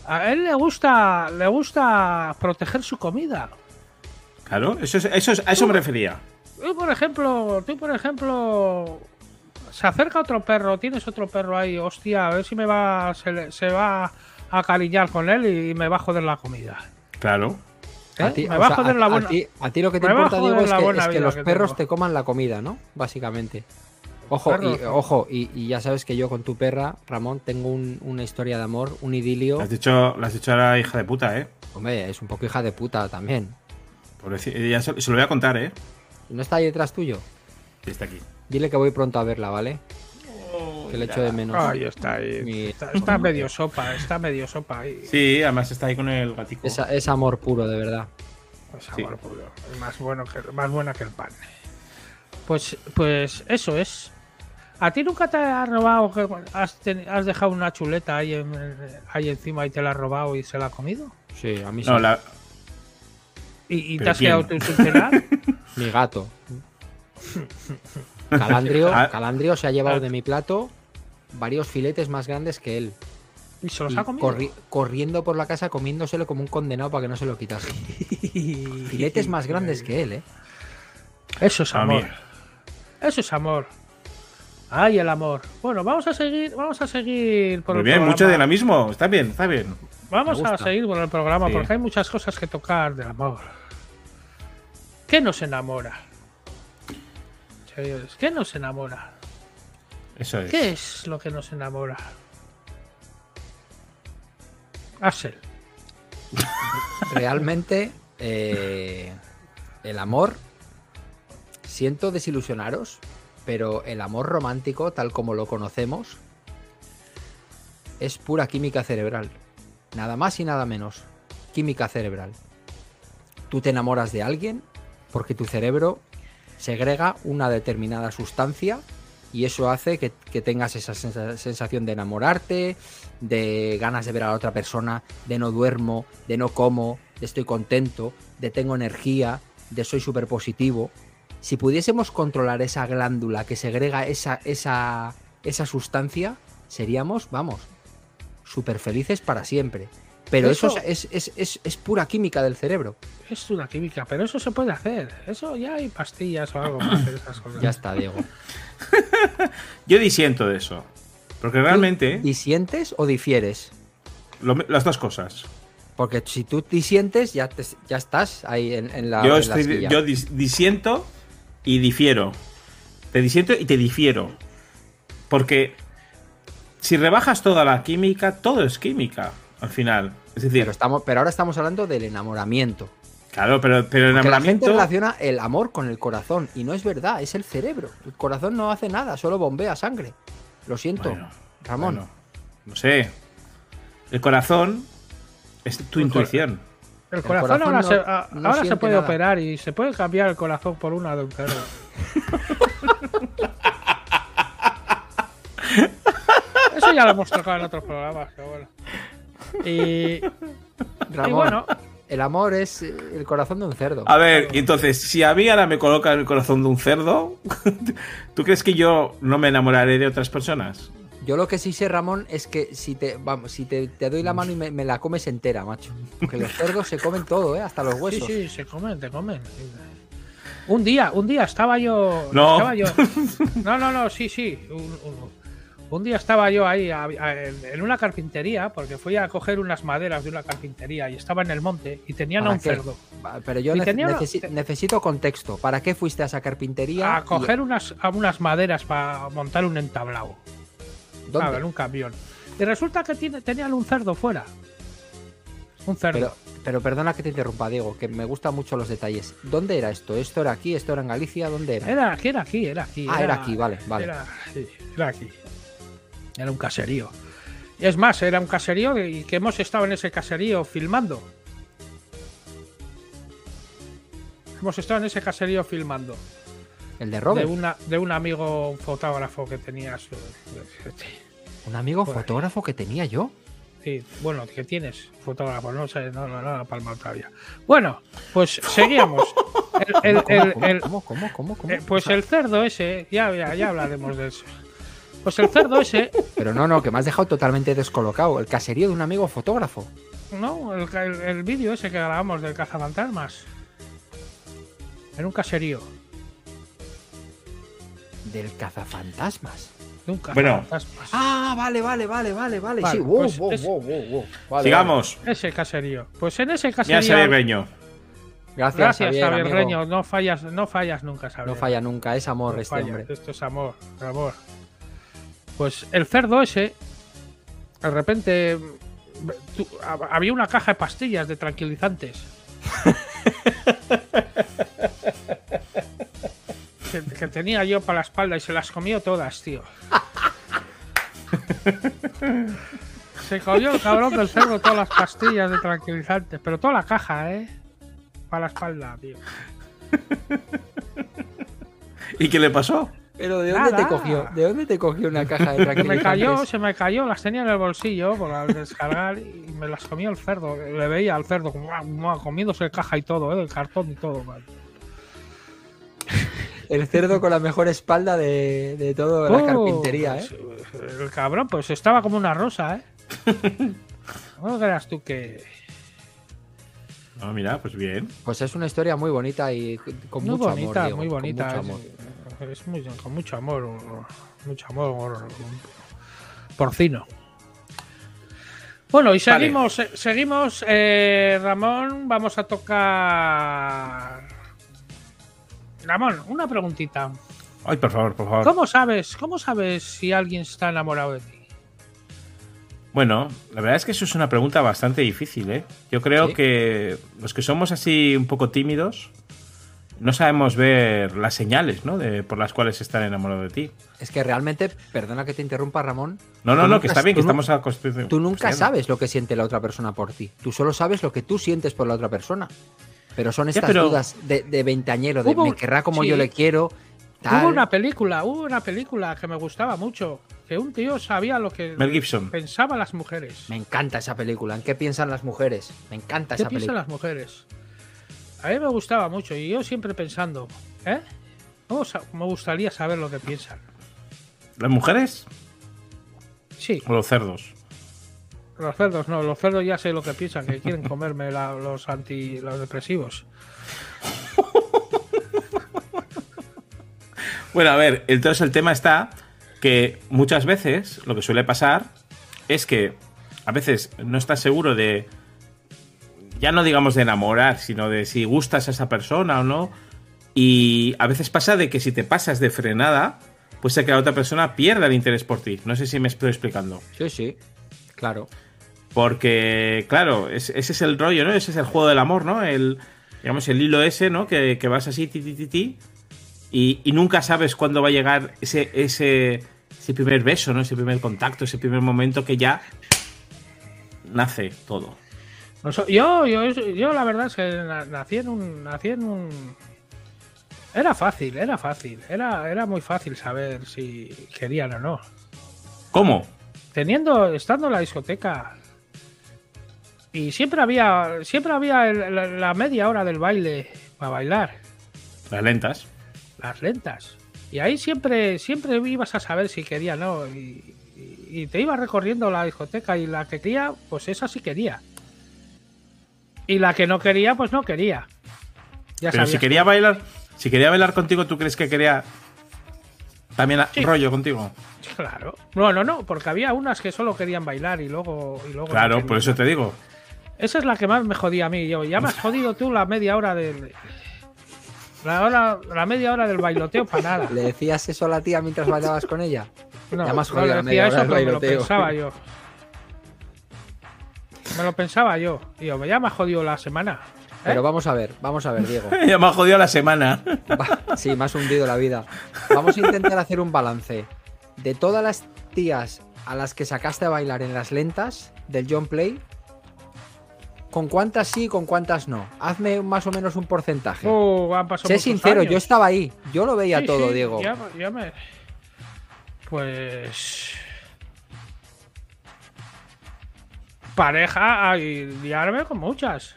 A él le gusta le gusta proteger su comida. Claro, eso es, eso es- a eso me refería. Tú, por ejemplo, tú, por ejemplo, se acerca otro perro, tienes otro perro ahí, hostia, a ver si me va, se, le- se va a acariñar con él y me va a joder la comida. Claro. ¿Eh? A ti, me va sea, a joder la a buena. ti- a ti lo que te me importa, Diego, es la que, es los que perros tengo. te coman la comida, ¿no? Básicamente. Ojo, Perros, y, ojo y, y ya sabes que yo con tu perra, Ramón, tengo un- una historia de amor, un idilio. Le has dicho, le has dicho a la hija de puta, ¿eh? Hombre, es un poco hija de puta también. Ya se, se lo voy a contar, ¿eh? ¿No está ahí detrás tuyo? Sí, está aquí. Dile que voy pronto a verla, ¿vale? Que le echo de menos. Ahí está, ahí. Mi- Está, está medio sopa, está medio sopa ahí. Sí, además está ahí con el gatico. Es, es amor puro, de verdad. Sí. amor puro. Es Más, bueno que, más buena que el pan. Pues, pues eso es. ¿A ti nunca te ha robado que has, ten- has dejado una chuleta ahí, en- ahí encima y te la has robado y se la ha comido? Sí, a mí No, sí. la, ¿Y, y te ¿Pero has quedado quién? tú sin cenar? (laughs) Mi gato. Calandrio, Ah. Calandrio se ha llevado de mi plato varios filetes más grandes que él. ¿Y se los Y ha comido? corri- corriendo por la casa comiéndoselo como un condenado para que no se lo quitase. (laughs) Filetes más grandes que él, ¿eh? Eso es amor. Eso es amor. Ay, el amor. Bueno, vamos a seguir, vamos a seguir por Muy el bien, programa. mucho dinamismo. Está bien, está bien. Vamos a seguir por el programa Sí. porque hay muchas cosas que tocar del amor. ¿Qué nos enamora? Señores, ¿qué nos enamora? Eso es. ¿Qué es lo que nos enamora? Axel. (laughs) Realmente, eh, el amor, siento desilusionaros, pero el amor romántico, tal como lo conocemos, es pura química cerebral. Nada más y nada menos. Química cerebral. Tú te enamoras de alguien porque tu cerebro segrega una determinada sustancia y eso hace que, tengas esa sensa- sensación de enamorarte, de ganas de ver a la otra persona, de no duermo, de no como, de estoy contento, de tengo energía, de soy súper positivo. Si pudiésemos controlar esa glándula que segrega esa, esa, esa sustancia, seríamos, vamos, súper felices para siempre. Pero eso, Eso- es, es- es- es pura química del cerebro. Es una química, pero eso se puede hacer. Eso ya hay pastillas o algo para hacer esas cosas. Ya está, Diego. (laughs) Yo disiento de eso. Porque realmente, ¿Disientes o difieres? lo- las dos cosas. Porque si tú disientes, ya, te- ya estás ahí en, en la. yo en estoy, yo dis- disiento y difiero. Te disiento y te difiero. Porque si rebajas toda la química, todo es química al final. Es decir, pero, estamos, pero ahora estamos hablando del enamoramiento. claro, pero, pero el Porque la gente enamoramiento. relaciona el amor con el corazón. Y no es verdad, es el cerebro. El corazón no hace nada, solo bombea sangre. Lo siento, Bueno, Ramón. bueno, no sé. El corazón es tu El intuición. El corazón, corazón ahora, no- se, a- no ahora se puede nada. operar y se puede cambiar el corazón por una de un cerdo. (laughs) Eso ya lo hemos tocado en otros programas, pero bueno. Y, (laughs) Ramón, y bueno, el amor es eh, el corazón de un cerdo. A ver, entonces, si a mí ahora me colocan el corazón de un cerdo, (laughs) ¿tú crees que yo no me enamoraré de otras personas? Yo lo que sí sé, Ramón, es que si te vamos, si te, te doy la mano y me, me la comes entera, macho. Porque los cerdos se comen todo, ¿eh? Hasta los sí, huesos. sí, se comen, te comen. Un día, un día estaba yo. No. Estaba yo, (laughs) no, no, no, sí, sí. Un, un- un día estaba yo ahí a- a- en, una carpintería, porque fui a coger unas maderas de una carpintería y estaba en el monte y tenían a ¿Para un qué? cerdo. Va, Pero yo Y nece- tenía una- necesi- necesito contexto. ¿Para qué fuiste a esa carpintería? A coger unas, a unas maderas para montar un entablado. ¿Y dónde? Claro, en un camión. Y resulta que tiene, tenían un cerdo fuera. Un cerdo. Pero, pero perdona que te interrumpa, Diego, que me gustan mucho los detalles. ¿Dónde era esto? ¿Esto era aquí? ¿Esto era en Galicia? ¿Dónde era? Era aquí, era aquí, era aquí. Ah, era aquí, vale, vale. Era, sí, era aquí. Era un caserío. Es más, era un caserío y que hemos estado en ese caserío filmando. Hemos estado en ese caserío filmando. ¿El de De, Robert? una, de un amigo un fotógrafo que tenía su. (laughs) Un amigo Por ahí. fotógrafo que tenía yo. Sí, bueno, que tienes fotógrafo, no sé, no, no, no, no, palma todavía. Bueno, pues seguíamos. (laughs) El- el- ¿Cómo, el- cómo, el- cómo, cómo, cómo, cómo? eh, pues el cerdo ese, ya, ya, ya hablaremos de eso. Pues el cerdo ese, Pero no, no, que me has dejado totalmente descolocado. El caserío de un amigo fotógrafo. ¿no? El, ca- el- el vídeo ese que grabamos del cazafantasmas. En un caserío. Del cazafantasmas. De un Bueno. Ah, vale, vale, vale, vale, vale. Vale, sí, wow, pues wow, es- wow, wow, wow. Vale, Sigamos. Ese caserío. Pues en ese Ya caserío. se ve Reño. vale. Gracias, Gracias, Javier. Reño. No fallas, no fallas nunca, Xavier. No falla nunca, es amor No este falla, hombre. Esto es amor, amor. Pues el cerdo ese, de repente, tú- había una caja de pastillas de tranquilizantes. (laughs) que, que tenía yo para la espalda y se las comió todas, tío. Se comió el cabrón del cerdo todas las pastillas de tranquilizantes, pero toda la caja, ¿eh? Para la espalda, tío. ¿Y qué le pasó? Pero ¿de dónde te cogió? ¿De dónde te cogió una caja de Se (laughs) tranquilizantes? me cayó, se me cayó, las tenía en el bolsillo por descargar y me las comió el cerdo. Le veía al cerdo comiéndose caja y todo, ¿eh? el cartón y todo. man. (laughs) El cerdo con la mejor espalda de, de toda la Oh, carpintería, ¿eh? pues, El cabrón, pues estaba como una rosa, ¿eh? (laughs) No creas tú que. Ah, mira, pues bien. Pues es una historia muy bonita y con Muy mucho bonita, amor. Diego, muy bonita. Es, muy, con mucho amor. Mucho amor. Porcino. Bueno, y seguimos, eh, seguimos, eh, Ramón, vamos a tocar. Ramón, una preguntita. Ay, por favor, por favor. ¿Cómo sabes, cómo sabes si alguien está enamorado de ti? Bueno, la verdad es que eso es una pregunta bastante difícil, ¿eh? Yo creo Sí. que los que somos así un poco tímidos no sabemos ver las señales, ¿no? De, por las cuales están enamorados de ti. Es que realmente, perdona que te interrumpa, Ramón. No, no, no, nunca- que está bien, que estamos acostumbrados. Tú nunca sabes lo que siente la otra persona por ti. Tú solo sabes lo que tú sientes por la otra persona. Pero son estas pero- dudas de, de veinteañero, de Hubo me querrá como sí. yo le quiero. Tal. Hubo una película, hubo una película que me gustaba mucho, que un tío sabía lo que Mel Gibson. pensaban las mujeres. Me encanta esa película. ¿En qué piensan las mujeres? Me encanta ¿Qué esa piensan película. las mujeres? A mí me gustaba mucho y yo siempre pensando, ¿eh? ¿Cómo Me gustaría saber lo que piensan. ¿Las mujeres Sí, o los cerdos? Los cerdos no, los cerdos ya sé lo que piensan, que quieren comerme la- los anti los depresivos. (laughs) Bueno, a ver, entonces el tema está que muchas veces lo que suele pasar es que a veces no estás seguro de, ya no digamos de enamorar, sino de si gustas a esa persona o no. Y a veces pasa de que si te pasas de frenada, pues que la otra persona pierda el interés por ti. No sé si me estoy explicando. Sí, sí. Claro. Porque, claro, es- ese es el rollo, ¿no? Ese es el juego del amor, ¿no? El, digamos, el hilo ese, ¿no? Que, que vas así, ti, ti, ti, ti, y, y nunca sabes cuándo va a llegar ese, ese, ese primer beso, ¿no? Ese primer contacto, ese primer momento que ya nace todo. No so- yo, yo, yo la verdad es que na- nací en un. Nací en un. Era fácil, era fácil. Era, era muy fácil saber si querían o no. ¿Cómo? Teniendo, estando en la discoteca. Y siempre había. Siempre había el- la, la media hora del baile para bailar. Las lentas. Las lentas. Y ahí siempre, siempre ibas a saber si quería o no. Y, y- y te ibas recorriendo la discoteca y la que quería, pues esa sí quería. Y la que no quería, pues no quería. Ya Pero si quería bailar, si quería bailar contigo, ¿tú crees que quería también Sí. rollo contigo? Claro. No, no, no, porque había unas que solo querían bailar y luego. Y luego no Claro, por eso te digo. Esa es la que más me jodía a mí. Yo, ya me has jodido tú la media hora del. La, hora, la media hora del bailoteo para nada. ¿Le decías eso a la tía mientras bailabas con ella? No, Ya me has no jodido le la media hora eso, del pero me lo bailoteo. pensaba yo. Me lo pensaba yo. Digo, ya me ha jodido la semana. ¿eh? Pero vamos a ver, vamos a ver, Diego. (laughs) ya me ha jodido la semana. Sí, me has hundido la vida. Vamos a intentar hacer un balance. De todas las tías a las que sacaste a bailar en las lentas del John Play, ¿con cuántas sí y con cuántas no? Hazme más o menos un porcentaje. Oh, han pasado sé sincero, años. yo estaba ahí. Yo lo veía Sí, todo, sí, Diego. ya- ya me- Pues. Pareja, ay, liarme con muchas.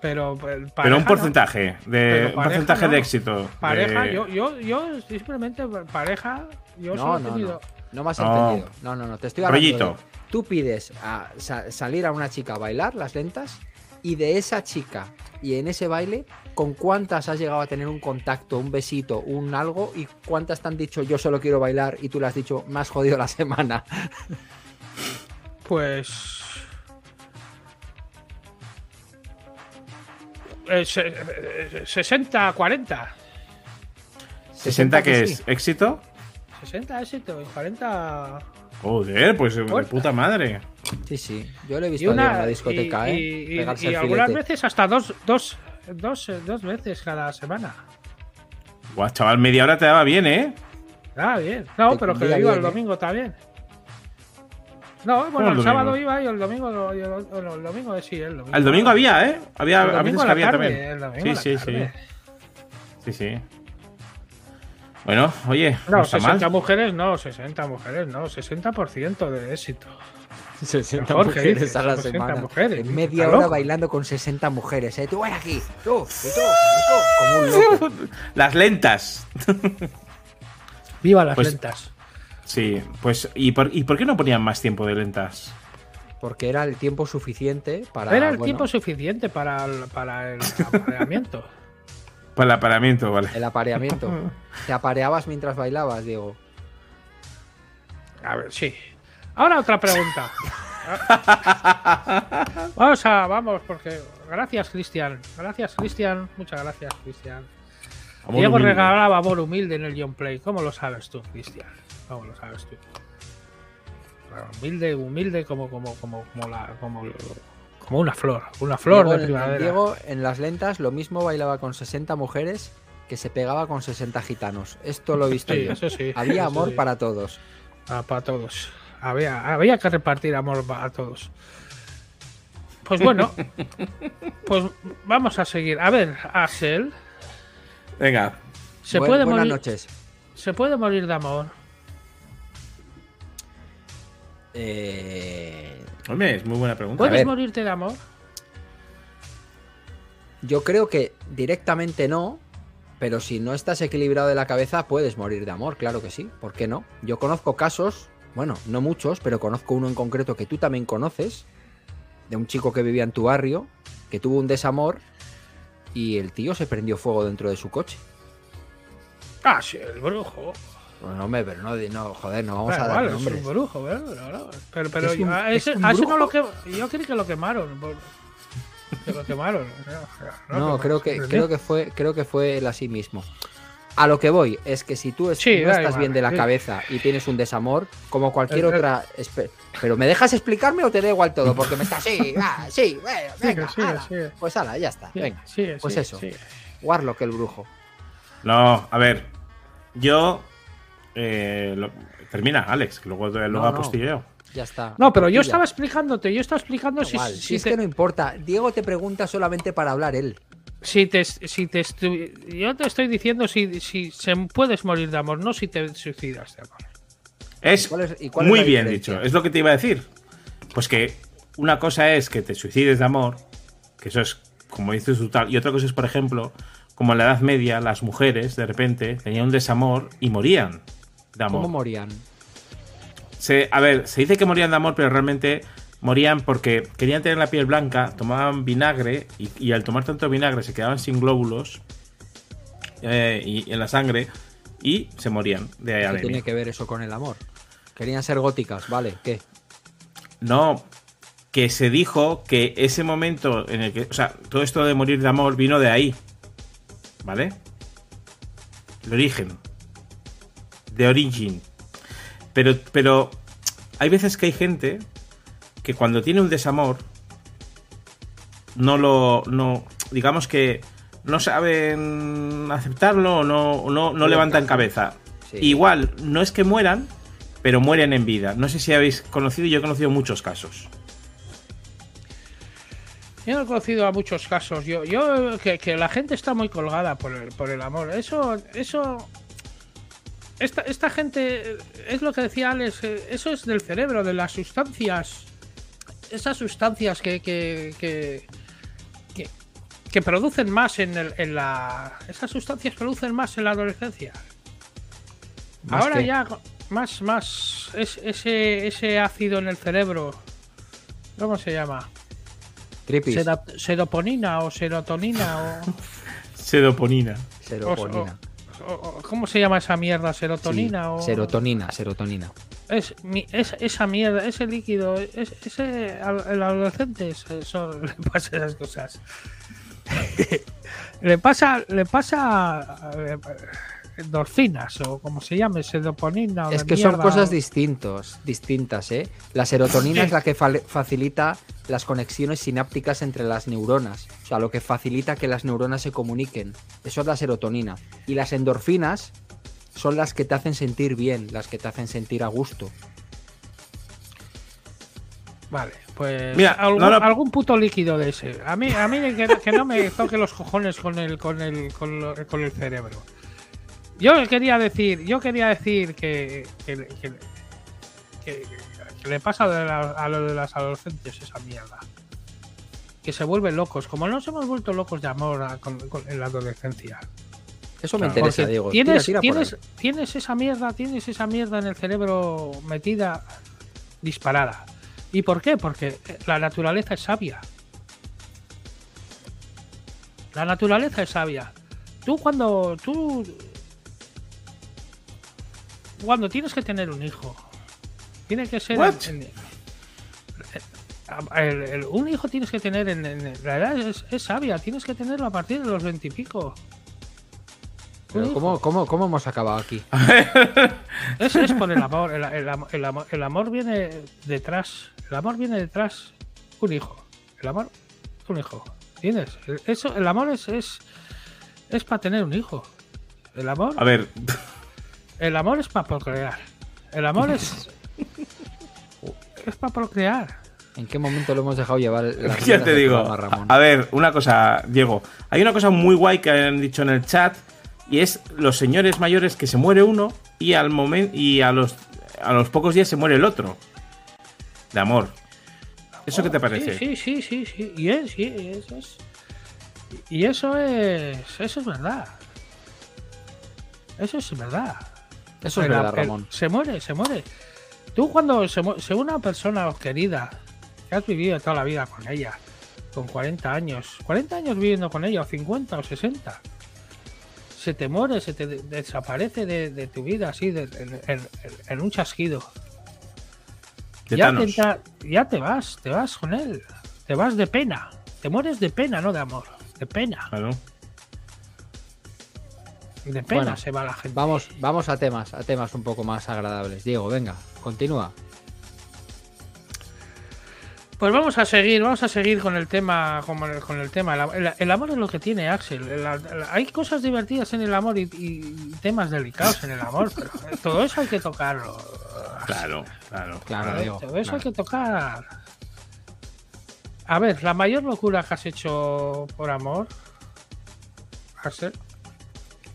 Pero, Pero pareja un no. porcentaje de Pero un porcentaje no. de éxito. Pareja, de- yo, yo, yo simplemente pareja, yo No, solo he no, tenido. no. No me has No. entendido. No, no, no. Te estoy hablando. Rollito. de- tú pides a sa- salir a una chica a bailar las lentas y de esa chica y en ese baile, ¿con cuántas has llegado a tener un contacto, un besito, un algo? ¿Y cuántas te han dicho yo solo quiero bailar y tú le has dicho me has jodido la semana? (laughs) Pues. eh, se- eh, 60-40. 60 que sí. es éxito. 60 éxito y 40. Joder, pues de Fuerte. puta madre. Sí, sí. Yo lo he visto a Diego en una. la discoteca, y, ¿eh? y- y- Pegarse y algunas filete. veces hasta dos, dos, dos, eh, dos veces cada semana. Guau, chaval, media hora te daba bien, ¿eh? Ah, bien. No, Te pero que cundía iba bien, el ¿eh? domingo también. No, ¿Cómo bueno, el el, sábado iba y el domingo, el, bueno, el domingo sí, el domingo. El domingo había, ¿eh? Había, El a veces domingo que a la había tarde, también. el domingo Sí, a la sí, sí. tarde. Sí, sí. Bueno, oye, no, No, está 60 mal. mujeres no, 60 mujeres no, 60% de éxito. 60 Mejor que mujeres dices, a la 60 semana. mujeres, En media hora loco. bailando con 60 mujeres, ¿eh? Tú ven aquí, tú, y tú, y tú, (laughs) como un loco. Las lentas. Viva las Pues- lentas. Sí, pues ¿y por, ¿y por qué no ponían más tiempo de lentas? Porque era el tiempo suficiente para. Era el bueno, tiempo suficiente para el, para el apareamiento. (laughs) Para el aparamiento, vale. El apareamiento. (laughs) Te apareabas mientras bailabas, Diego. A ver, sí. Ahora otra pregunta. (laughs) vamos a, vamos, porque. Gracias, Cristian. Gracias, Cristian. Muchas gracias, Cristian. Diego humilde. regalaba amor humilde en el John Play. ¿Cómo lo sabes tú, Cristian? ¿Cómo lo sabes tú? Humilde, humilde como, como, como, como, la, como, como una flor. Una flor Diego, de primavera. Diego en las lentas lo mismo bailaba con 60 mujeres que se pegaba con 60 gitanos. Esto lo he visto Sí, yo. eso sí. Había eso amor sí. para todos. Ah, para todos. Había, había que repartir amor para todos. Pues bueno, (laughs) pues vamos a seguir. A ver, Axel, Venga, ¿se, Buen- puede buenas morir, noches. ¿se puede morir de amor? Eh, hombre, es muy buena pregunta. ¿Puedes morirte de amor? yo creo que directamente no, pero si no estás equilibrado de la cabeza puedes morir de amor, claro que sí. ¿Por qué no? Yo conozco casos bueno, no muchos, pero conozco uno en concreto que tú también conoces, de un chico que vivía en tu barrio, que tuvo un desamor y el tío se prendió fuego dentro de su coche. Ah, sí, el brujo. Bueno, hombre, pero no, no joder, no vamos a igual, dar es nombres. un brujo, ¿verdad? Pero, pero Es un- a es ese, un a ese no lo que yo creí que lo quemaron. por- Que lo quemaron. No, creo que, creo que fue, creo que fue él así mismo. A lo que voy es que si tú es- Sí, no estás igual, bien de la sí. cabeza y tienes un desamor, como cualquier El- otra. Pero ¿me dejas explicarme o te da igual todo? Porque me está sí, va, (laughs) sí, bueno, venga, sigue, ala. sigue. Pues ala, ya está, venga. pues eso. Warlock el brujo. No, a ver. Yo. Eh, lo- termina, Alex, que luego, luego no. apostilleo. Ya está. No, pero yo estaba explicándote, yo estaba explicando si, Igual, si si es te- que no importa. Diego te pregunta solamente para hablar él. si te, si te estu- yo te estoy diciendo si, si se puedes morir de amor, no si te suicidas de amor. Es ¿Cuál es- y cuál es muy bien diferencia? dicho, es lo que te iba a decir. Pues que una cosa es que te suicides de amor, que eso es como dices tú tal, y otra cosa es, por ejemplo, como en la Edad Media, las mujeres de repente tenían un desamor y morían de amor. ¿Cómo morían? Se- a ver, se dice que morían de amor, pero realmente morían porque querían tener la piel blanca, tomaban vinagre y, y al tomar tanto vinagre se quedaban sin glóbulos eh, y, en la sangre y se morían de ¿Qué anemia. tiene que ver eso con el amor? Querían ser góticas, ¿vale? ¿Qué? No, que se dijo que ese momento en el que, o sea, todo esto de morir de amor vino de ahí, ¿vale? El origen, de origin. Pero, pero hay veces que hay gente que cuando tiene un desamor no lo, no, digamos que no saben aceptarlo o no, no, no levantan cabeza. Sí. Igual, no es que mueran, pero mueren en vida. No sé si habéis conocido, yo he conocido muchos casos. Yo he conocido a muchos casos. Yo, yo que, que la gente está muy colgada por el, por el amor. Eso, eso. Esta, esta gente es lo que decía Alex. eh, Eso es del cerebro, de las sustancias. Esas sustancias que, que, que, que, que producen más en, el, en la. Esas sustancias producen más en la adolescencia. ¿Más Ahora qué? ya más, más es, ese, ese ácido en el cerebro. ¿Cómo se llama? Tripis. Serotonina o serotonina o, (laughs) Seroponina. ¿Cómo se llama esa mierda? ¿Serotonina Sí, o...? Serotonina, serotonina. Es, mi- es- esa mierda, ese líquido, es- ese el adolescente es- eso (laughs) le pasa esas cosas. (laughs) le pasa, le pasa eh, endorfinas o como se llame, serotonina o Es que son cosas o- distintos, distintas, ¿eh? La serotonina es la que fa- facilita las conexiones sinápticas entre las neuronas. O sea, lo que facilita que las neuronas se comuniquen. Eso es la serotonina. Y las endorfinas son las que te hacen sentir bien, las que te hacen sentir a gusto. Vale, pues Mira, algún, no, no. algún puto líquido de ese. A mí, a mí que, que no me toque los cojones con el, con el, con, lo- con el cerebro. Yo quería decir, yo quería decir que, que, que- que- que le pasa de la- a lo de las adolescentes esa mierda. Que se vuelven locos, como nos hemos vuelto locos de amor a- con- con- en la adolescencia. Eso me Claro. interesa, Diego. Tienes, Tira, tira por tienes, tienes esa mierda, tienes esa mierda en el cerebro metida, disparada. ¿Y por qué? Porque la naturaleza es sabia. La naturaleza es sabia. Tú cuando tú cuando tienes que tener un hijo, tiene que ser What? en- en- el- el- un hijo tienes que tener en, en- la edad es, es sabia, tienes que tenerlo a partir de los veintipico. Pero ¿cómo, cómo, ¿Cómo hemos acabado aquí? (laughs) Es, es por el amor. El, el am- el amor. el amor viene detrás. El amor viene detrás. Un hijo. El amor. Un hijo. ¿Entiendes? El- Eso, el amor es. Es, es para tener un hijo. El amor. A ver, (laughs) El amor es para procrear. El amor es. es para procrear. ¿En qué momento lo hemos dejado llevar las (laughs) ya te digo. Ramón? A ver, una cosa, Diego. Hay una cosa muy guay que han dicho en el chat y es los señores mayores que se muere uno y al momento y a los a los pocos días se muere el otro. De amor. ¿Eso qué te parece? Sí, sí, sí, sí. sí. Y, es, sí, eso es. Y eso es. Eso es verdad. Eso es verdad. Eso es verdad, Ramón. se muere, se muere. Tú cuando se, se una persona querida, que has vivido toda la vida con ella, con 40 años, 40 años viviendo con ella, o 50 o 60, se te muere, se te de- desaparece de, de tu vida así, de- en, en- en un chasquido. Ya te, ya te vas, te vas con él, te vas de pena, te mueres de pena, no de amor, de pena, Claro. De pena Bueno, se va la gente. Vamos, vamos a temas, a temas un poco más agradables. Diego, venga, continúa. Pues vamos a seguir, vamos a seguir con el tema, el- con el tema. El, el- el amor es lo que tiene Axel. El- el- hay cosas divertidas en el amor y, y temas delicados en el amor, pero todo eso hay que tocarlo. Claro, claro. Claro, Diego. todo eso claro. hay que tocar. A ver, la mayor locura que has hecho por amor, Axel.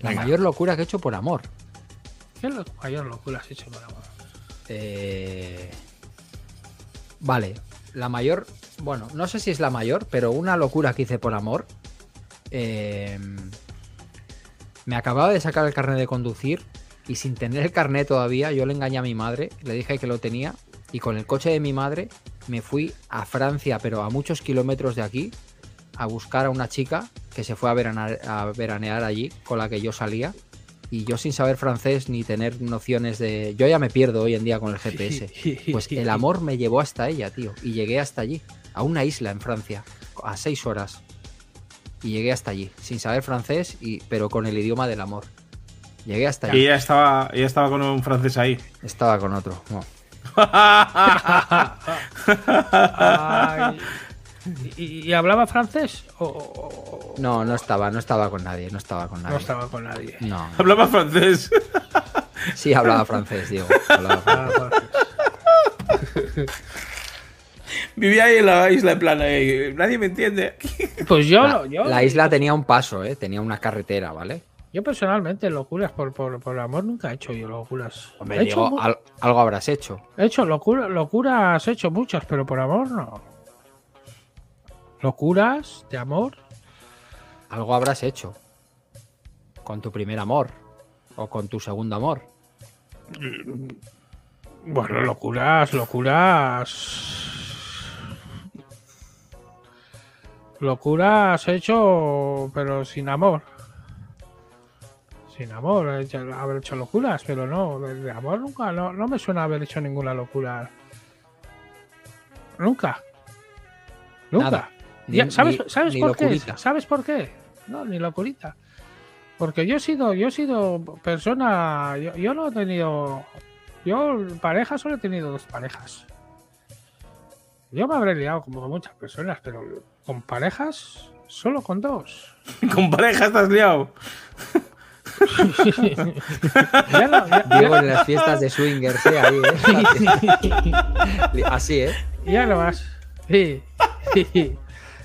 La Venga. mayor locura que he hecho por amor. ¿Qué es la mayor locura que has hecho por amor? Eh, Vale, la mayor, bueno, no sé si es la mayor, pero una locura que hice por amor. eh, Me acababa de sacar el carnet de conducir y sin tener el carnet todavía, yo le engañé a mi madre, le dije que lo tenía y con el coche de mi madre me fui a Francia, pero a muchos kilómetros de aquí, a buscar a una chica que se fue a veranear, a veranear allí con la que yo salía. Y yo sin saber francés ni tener nociones de... Yo ya me pierdo hoy en día con el GPS. (laughs) Pues el amor me llevó hasta ella, tío. Y llegué hasta allí, a una isla en Francia, a seis horas. Y llegué hasta allí, sin saber francés, y, pero con el idioma del amor. Llegué hasta Y allí. ella estaba, ella estaba con un francés ahí. Estaba con otro. no. (laughs) Ay. ¿Y, y hablaba francés? ¿O, No, no estaba, no estaba con nadie, no estaba con no nadie. estaba con nadie? No, Hablaba francés. sí hablaba francés, Diego. hablaba francés. Vivía ahí en la isla en plan, eh, nadie me entiende. Pues yo, La, yo, la isla tenía un paso, ¿eh? tenía una carretera, ¿vale? yo personalmente locuras por, por, por amor nunca he hecho yo locuras. Hombre, he, hecho, al- algo habrás hecho. he hecho locura, locuras, he hecho muchas, pero por amor no. Locuras de amor. Algo habrás hecho. Con tu primer amor. O con tu segundo amor. Bueno, locuras, locuras. Locuras he hecho, pero sin amor. Sin amor, he hecho- haber hecho locuras, pero no, de, de amor nunca, no, no me suena haber hecho ninguna locura. Nunca. Nunca. Nada. Ya, ¿Sabes, ni- ¿sabes ni por qué? ¿Sabes por qué? No, ni locurita. Porque yo he sido, yo he sido persona, yo, yo no he tenido, yo pareja solo he tenido dos parejas. Yo me habré liado como con muchas personas, pero con parejas solo con dos. (laughs) Con pareja estás liado. (laughs) Ya no, ya- Diego en las fiestas de swingers, ¿eh? Ahí, ¿eh? (laughs) Así, ¿eh? ya no más. Sí. sí.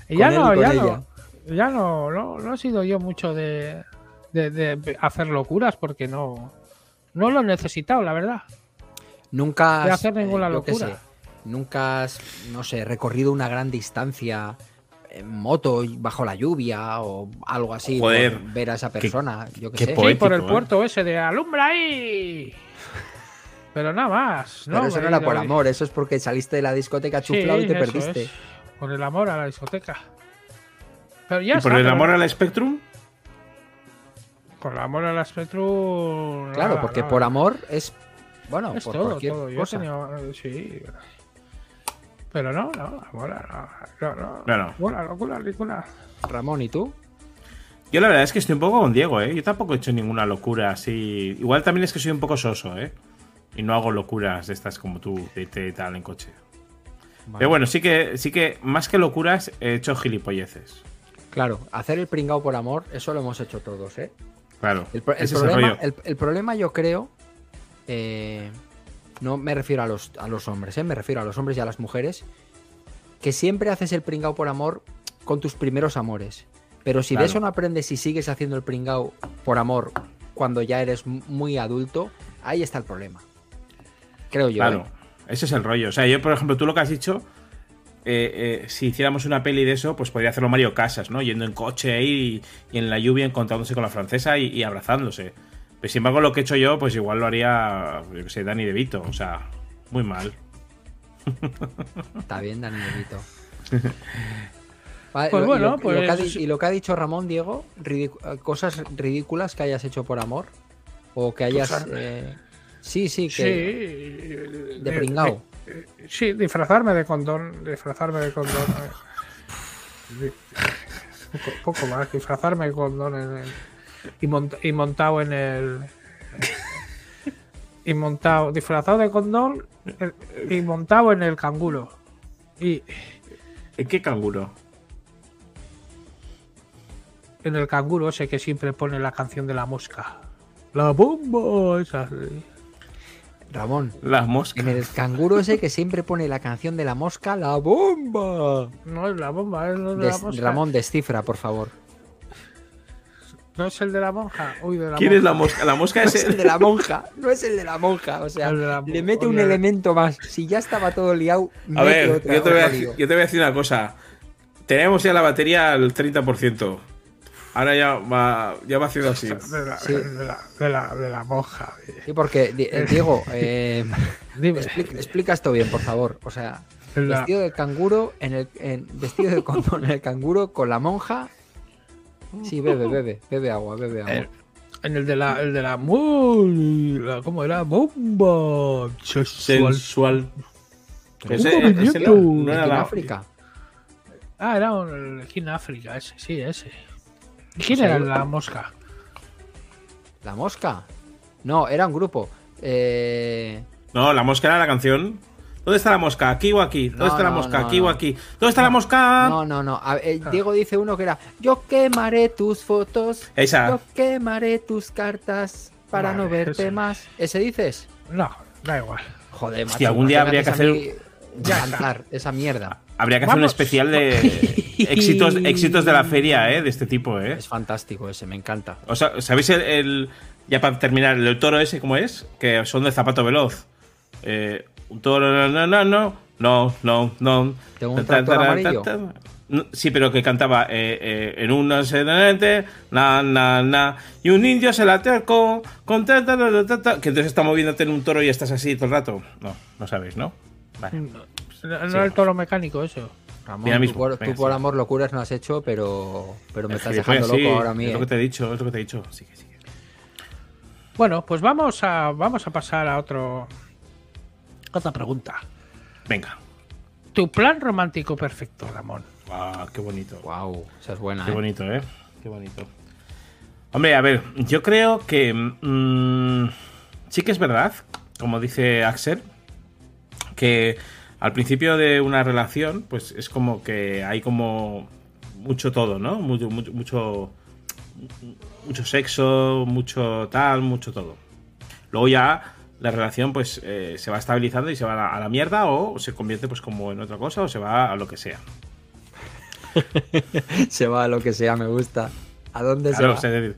Y ya no, y ya ella. no, ya no, no, no he sido yo mucho de, de, de hacer locuras porque no, no lo he necesitado, la verdad. Nunca has, De hacer ninguna qué locura. sé, nunca has, no sé, recorrido una gran distancia en moto bajo la lluvia o algo así Joder, ver a esa persona, yo qué qué sé. poético. Sí, por el ¿eh? puerto ese de alumbra ahí. Pero nada más. Pero ¿no? eso no era por amor, eso es porque saliste de la discoteca Sí, chuflado y te perdiste. es. Por el amor a la discoteca. Pero ya ¿Y está, por el pero- amor al Spectrum? Por el amor a la Spectrum. Claro, nada, porque nada. por amor es, bueno, Es por todo, cualquier todo. Yo cosa. eh, Sí. Pero no, no, amor, no, no, no. No, no. Locura, locura, locura. Ramón, ¿y tú? Yo la verdad es que estoy un poco con Diego, ¿eh? Yo tampoco he hecho ninguna locura así. Igual también es que soy un poco soso, ¿eh? Y no hago locuras de estas como tú, de y tal en coche. Pero bueno, sí que, sí que más que locuras he hecho gilipolleces. Claro, hacer el pringao por amor, eso lo hemos hecho todos, ¿eh? Claro. El, problema, el, el problema yo creo, eh, no me refiero a los, a los hombres, ¿eh? me refiero a los hombres y a las mujeres, que siempre haces el pringao por amor con tus primeros amores. Pero si de eso no aprendes y sigues haciendo el pringao por amor cuando ya eres muy adulto, ahí está el problema. Creo yo. Claro, ¿eh? Ese es el rollo. O sea, yo, por ejemplo, tú lo que has dicho, eh, eh, si hiciéramos una peli de eso, pues podría hacerlo Mario Casas, ¿no? Yendo en coche ahí y, y en la lluvia encontrándose con la francesa y, y abrazándose. Pero sin embargo, lo que he hecho yo, pues igual lo haría, yo que sé, Danny DeVito. O sea, Muy mal. Está bien, Danielito. (laughs) Vale, Pues lo- y bueno, lo- y lo que ha pues- y lo que ha dicho Ramón, Diego, cosas ridículas que hayas hecho por amor. O que hayas. Cosas- eh, Sí, sí, Sí. que. De De pringao. Sí, disfrazarme de condón. Disfrazarme de condón. eh. Poco, poco más, disfrazarme de condón en el- y, mont- y montado en el. Y montado, disfrazado de condón y montado en el canguro. Y ¿En qué canguro? en el canguro ese que siempre pone la canción de la mosca. La bomba, esa. Ramón, Las moscas. en el canguro ese que siempre pone la canción de la mosca, la bomba. No es la bomba, es lo de la Des- mosca. Ramón, descifra, por favor. No es el de la monja. Uy, de la ¿Quién monja. es la mosca? La mosca No es el el... de la monja, no es el de la monja. O sea, la le mete un oye. elemento más. Si ya estaba todo liado, A mete ver, otra- yo te, voy a, otro decir- lío. yo te voy a decir una cosa. Tenemos ya la batería al 30%. Ahora ya va, ya va haciendo así. De la, Sí. de la, de la, de la monja. Sí, porque, Di- eh, Diego, (laughs) eh, Dime. explica, explica esto bien, por favor. O sea, La- vestido de canguro, en el, en, vestido de condón en el canguro con la monja. Sí, bebe, bebe, bebe agua, bebe agua. Eh, en el de la, el de la, muy, la- ¿cómo era? Bomba sexual. Sensual. Ese- ese no- no era en la- África. Ah, era un, el África, ese, sí, ese. ¿Y quién era la mosca? La mosca. No, era un grupo. Eh, No, la mosca era la canción. ¿Dónde está la mosca? ¿Aquí o aquí? ¿Dónde No, está la no, mosca? no, ¿Aquí o no. aquí? ¿Dónde está la mosca? no, no, no. A- eh, Diego dice uno que era: Yo quemaré tus fotos. Esa. Yo quemaré tus cartas para no verte ese. más. ¿Ese dices? No, da igual. Joder, Hostia, macho, algún día ¿por qué me habría que haces a mí Cantar esa mierda. Habría que hacer un especial de (laughs) éxitos, éxitos de la feria, ¿eh? De este tipo, ¿eh? Es fantástico ese, me encanta. O sea, ¿sabéis el, el- Ya para terminar, el toro ese, ¿cómo es? Que son de zapato veloz. Eh, un toro, no, no, no, no, no, no, no. ¿Tengo un tractor ta, ta, amarillo? ta. No, Sí, pero que cantaba eh, eh, en una sedante, na, na, na, y un indio se la acercó con ta, ta, ta, ta, ta, ta, que entonces está moviéndote en un toro y estás así todo el rato. No, no sabéis, ¿no? Vale. No, no era el toro mecánico, eso. Ramón, tú mismo, por, tú venga, por sí. amor locuras no has hecho, pero, pero me Es estás dejando loco sí, ahora mí. Es lo que te he dicho, es lo que te he dicho. Sigue, sigue. Bueno, pues vamos a, vamos a pasar a otro. Otra pregunta. Venga. Tu plan romántico perfecto, Ramón. Ah, qué bonito. Guau, esa es buena. Qué eh. bonito, ¿eh? Qué bonito. Hombre, a ver, yo creo que mm, sí que es verdad, como dice Axel, que al principio de una relación, pues es como que hay como mucho todo, ¿no? Mucho, mucho, mucho, mucho sexo, mucho tal, mucho todo. Luego ya la relación pues eh, se va estabilizando y se va a la, a la mierda o se convierte pues como en otra cosa o se va a lo que sea. (laughs) Se va a lo que sea, me gusta. ¿A dónde Claro, se va?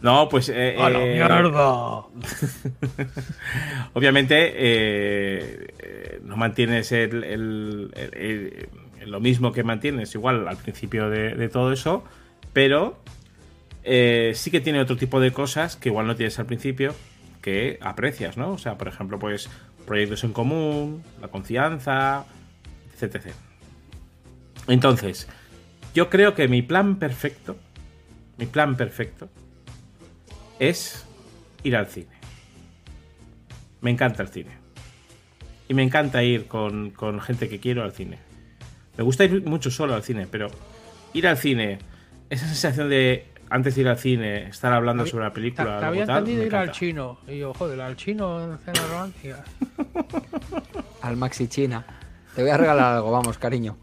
No, pues eh, ¡A la eh, mierda! (laughs) obviamente eh, no mantienes el, el- el- el- lo mismo que mantienes igual al principio de, de todo eso, pero eh, sí que tiene otro tipo de cosas que igual no tienes al principio que aprecias, ¿no? O sea, por ejemplo, pues proyectos en común, la confianza, etc. Entonces, yo creo que mi plan perfecto, mi plan perfecto, es ir al cine. Me encanta el cine. Y me encanta ir con, con gente que quiero al cine. Me gusta ir mucho solo al cine, pero ir al cine, esa sensación de antes de ir al cine, estar hablando sobre la película, te había tal, entendido ir al chino. Y yo, joder, al chino en cena romántica. (laughs) Al Maxi China. Te voy a regalar algo, vamos, cariño.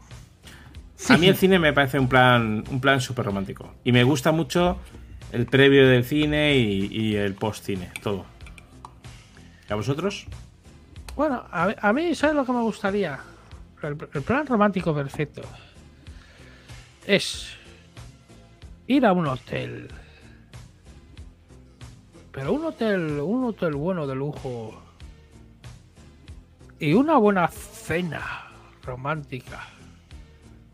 A mí el cine me parece un plan un plan súper romántico. Y me gusta mucho el previo del cine y, el post cine, todo. ¿Y a vosotros? Bueno, a, a mí, ¿sabes lo que me gustaría? El, plan romántico perfecto es ir a un hotel. Pero un hotel, un hotel bueno de lujo. Y una buena cena romántica.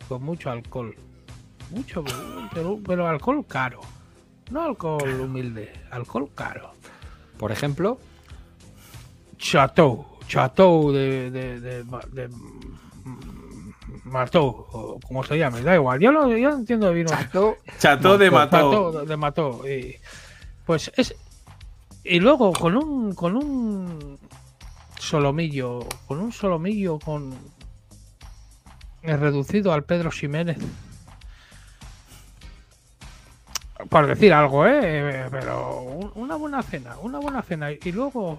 Con mucho alcohol. Mucho, pero alcohol caro. No alcohol humilde, alcohol caro. Por ejemplo, Chateau. chateau de, de, de, o como se llame, da igual. Yo, lo, yo no entiendo de vino. Chato, Chateau de Mató. Mató, de Mató. Y, pues es. Y luego con un. con un solomillo. Con un solomillo con. eh, reducido al Pedro Ximénez. Por decir algo, ¿eh? Pero un- una buena cena, una buena cena. Y luego.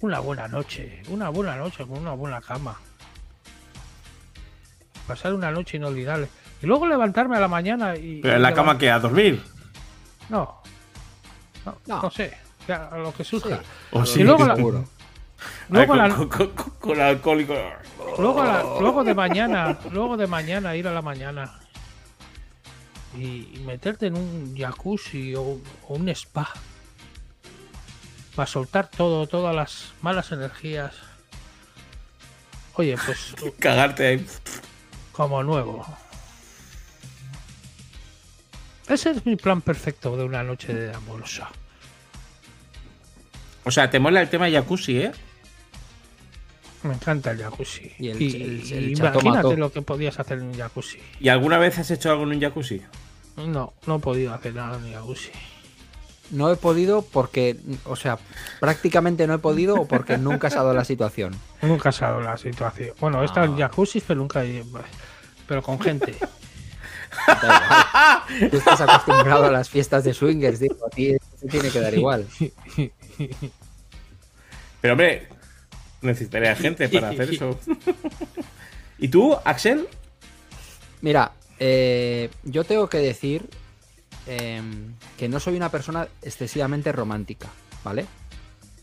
Una buena noche, una buena noche con una buena cama. Pasar una noche inolvidable. Y luego levantarme a la mañana y. Pero en y la cama que a dormir. no. No, No. no sé. Ya, a lo que surja. O Y sí. luego la- seguro. Luego, Ay, la- con, con- con- con alcohol y con- luego, la- luego de mañana, luego de mañana ir a la mañana y, y meterte en un jacuzzi o, o un spa para soltar todo, todas las malas energías. Oye, pues (laughs) cagarte ahí. como nuevo. Ese es mi plan perfecto de una noche de amorosa. O sea, te mola el tema jacuzzi, ¿eh? Me encanta el jacuzzi. Y Y, el- el- el y chato imagínate lo que podías hacer en un jacuzzi. ¿Y alguna vez has hecho algo en un jacuzzi? No, no he podido hacer nada en un jacuzzi. No he podido porque, o sea, prácticamente no he podido o porque (laughs) nunca se ha dado la situación. Nunca se ha dado la situación. Bueno, he estado en jacuzzi, pero nunca he- Pero con gente. (laughs) Tú estás acostumbrado a las fiestas de swingers, digo, a ti te tiene que dar igual. (laughs) Pero hombre, necesitaría gente para hacer eso. ¿Y tú, Axel? Mira, eh, yo tengo que decir em, que no soy una persona excesivamente romántica, ¿vale?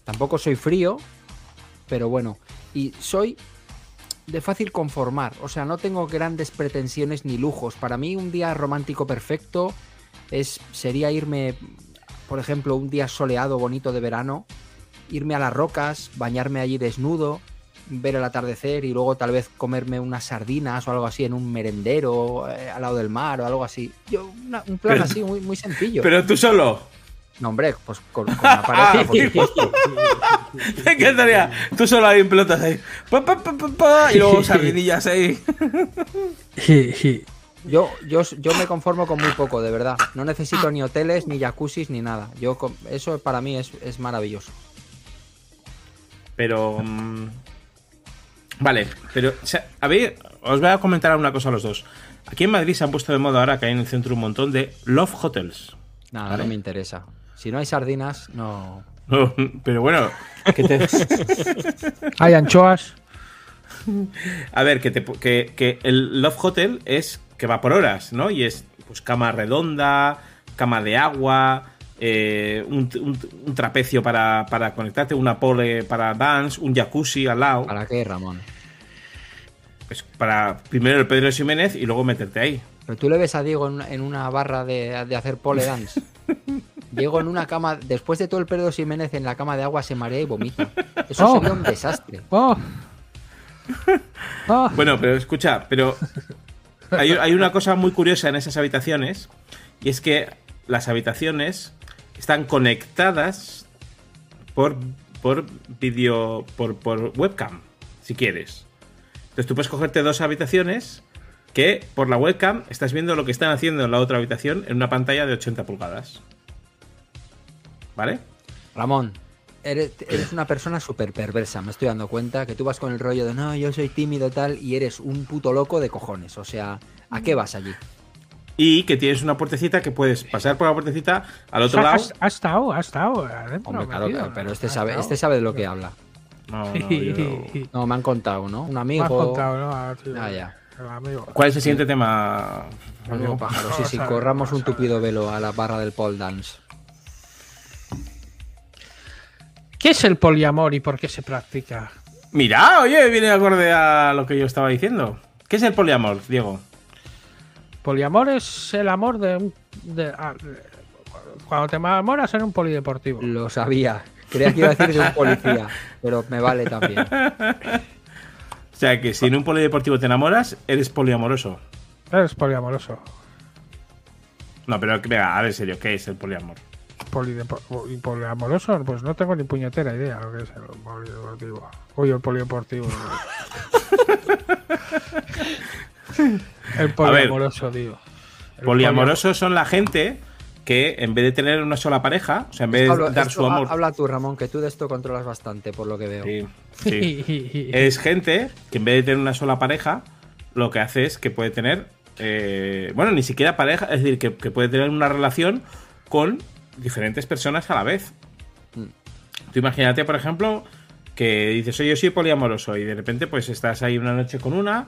Tampoco soy frío, pero bueno, y soy de fácil conformar, o sea, no tengo grandes pretensiones ni lujos. Para mí un día romántico perfecto es sería irme, por ejemplo, un día soleado bonito de verano, irme a las rocas, bañarme allí desnudo, ver el atardecer y luego tal vez comerme unas sardinas o algo así en un merendero eh, al lado del mar o algo así. Yo una- un plan Pero- así muy, muy sencillo. Pero tú solo. No, hombre, pues con, con una (laughs) pareja, por supuesto. (laughs) Me encantaría. Tú solo ahí en pelotas ahí. Pa, pa, pa, pa, pa, y luego (laughs) sardinillas ahí. Yo, yo, yo me conformo con muy poco, de verdad. No necesito ni hoteles, ni jacuzzis, ni nada. Yo eso para mí es, es maravilloso. Pero. Vale, pero. o sea, a ver, os voy a comentar una cosa a los dos. Aquí en Madrid se han puesto de moda ahora que hay en el centro un montón de Love Hotels. Nada, Vale. no me interesa. Si no hay sardinas, no. No, pero bueno, que te- (laughs) Hay anchoas. a ver, que, te, que, que el Love Hotel es que va por horas, ¿no? Y es pues cama redonda, cama de agua, eh, un, un- un trapecio para, para conectarte, una pole para dance, un jacuzzi al lado. ¿Para qué, Ramón? Pues para primero el Pedro Ximénez y luego meterte ahí. Pero tú le ves a Diego en una, en una barra de, de hacer pole dance. (laughs) Diego en una cama, después de todo el Pedro Jiménez en la cama de agua se marea y vomita. Eso Oh. sería un desastre. (laughs) ¡Oh! ¡Oh! Bueno, pero escucha, pero hay, hay una cosa muy curiosa en esas habitaciones y es que las habitaciones están conectadas por, por vídeo, por, por webcam, si quieres. Entonces tú puedes cogerte dos habitaciones que por la webcam estás viendo lo que están haciendo en la otra habitación en una pantalla de 80 pulgadas. ¿Vale? Ramón, eres, una persona súper perversa, me estoy dando cuenta que tú vas con el rollo de no, yo soy tímido tal y eres un puto loco de cojones. O sea, ¿a qué vas allí? Y que tienes una puertecita que puedes pasar por la puertecita al O otro sea, lado. has, has estado, has estado adentro. Hombre, claro, metido, claro, pero este sabe, estado. este sabe de lo que habla. No, no, yo- No, me han contado, ¿no? Un Me amigo. has contado, ¿no? Ah, Ah, ya. amigo. ¿Cuál es el siguiente tema? Amigo pájaro, sí, sí, (laughs) corramos un tupido velo a la barra del pole dance. ¿Qué es el poliamor y por qué se practica? Mira, oye, viene acorde a lo que yo estaba diciendo. ¿Qué es el poliamor, Diego? Poliamor es el amor de un. de- ah, cuando te enamoras en un polideportivo. Lo sabía. Creía que iba a decir de un policía, (laughs) pero me vale también. O sea, que si en un polideportivo te enamoras, eres poliamoroso. Eres poliamoroso. No, pero venga, a ver, en serio, ¿qué es el poliamor? y poliamoroso, pues no tengo ni puñetera idea lo que es el polideportivo. Uy, el polideportivo. (laughs) (laughs) el poliamoroso, tío. El Poliamorosos son la gente que en vez de tener una sola pareja, o sea, en vez de Pablo, dar esto su ha- amor. Habla tú, Ramón, que tú de esto controlas bastante, por lo que veo. Sí, (laughs) sí. poliamoroso. es gente que en vez de tener una sola pareja, lo que hace es que puede tener, eh, bueno, ni siquiera pareja, es decir, que, que puede tener una relación con diferentes personas a la vez. Mm. Tú imagínate, por ejemplo, que dices, oye, yo soy poliamoroso y de repente pues estás ahí una noche con una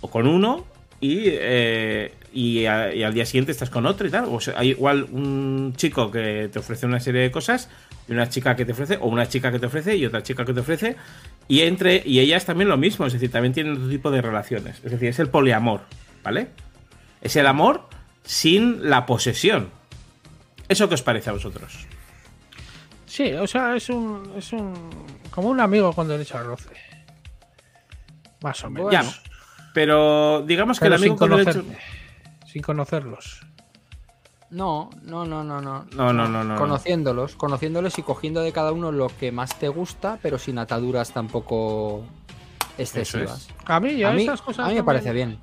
o con uno y, eh, y, a- y al día siguiente estás con otro y tal. O sea, hay igual un chico que te ofrece una serie de cosas y una chica que te ofrece, o una chica que te ofrece y otra chica que te ofrece, y entre y ellas también lo mismo, es decir, también tienen otro tipo de relaciones. Es decir, es el poliamor, ¿vale? Es el amor sin la posesión. ¿Eso qué os parece a vosotros? Sí, o sea, es un, es un. como un amigo con derecho al roce. Más o menos. Ya, pero digamos que Pero el amigo sin, con derecho... conocerte, sin conocerlos. No, no, no, no, no. No, no, no, no. Conociéndolos, conociéndolos y cogiendo de cada uno lo que más te gusta, pero sin ataduras tampoco excesivas. A mí, yo A mí, cosas. a mí me parece bien.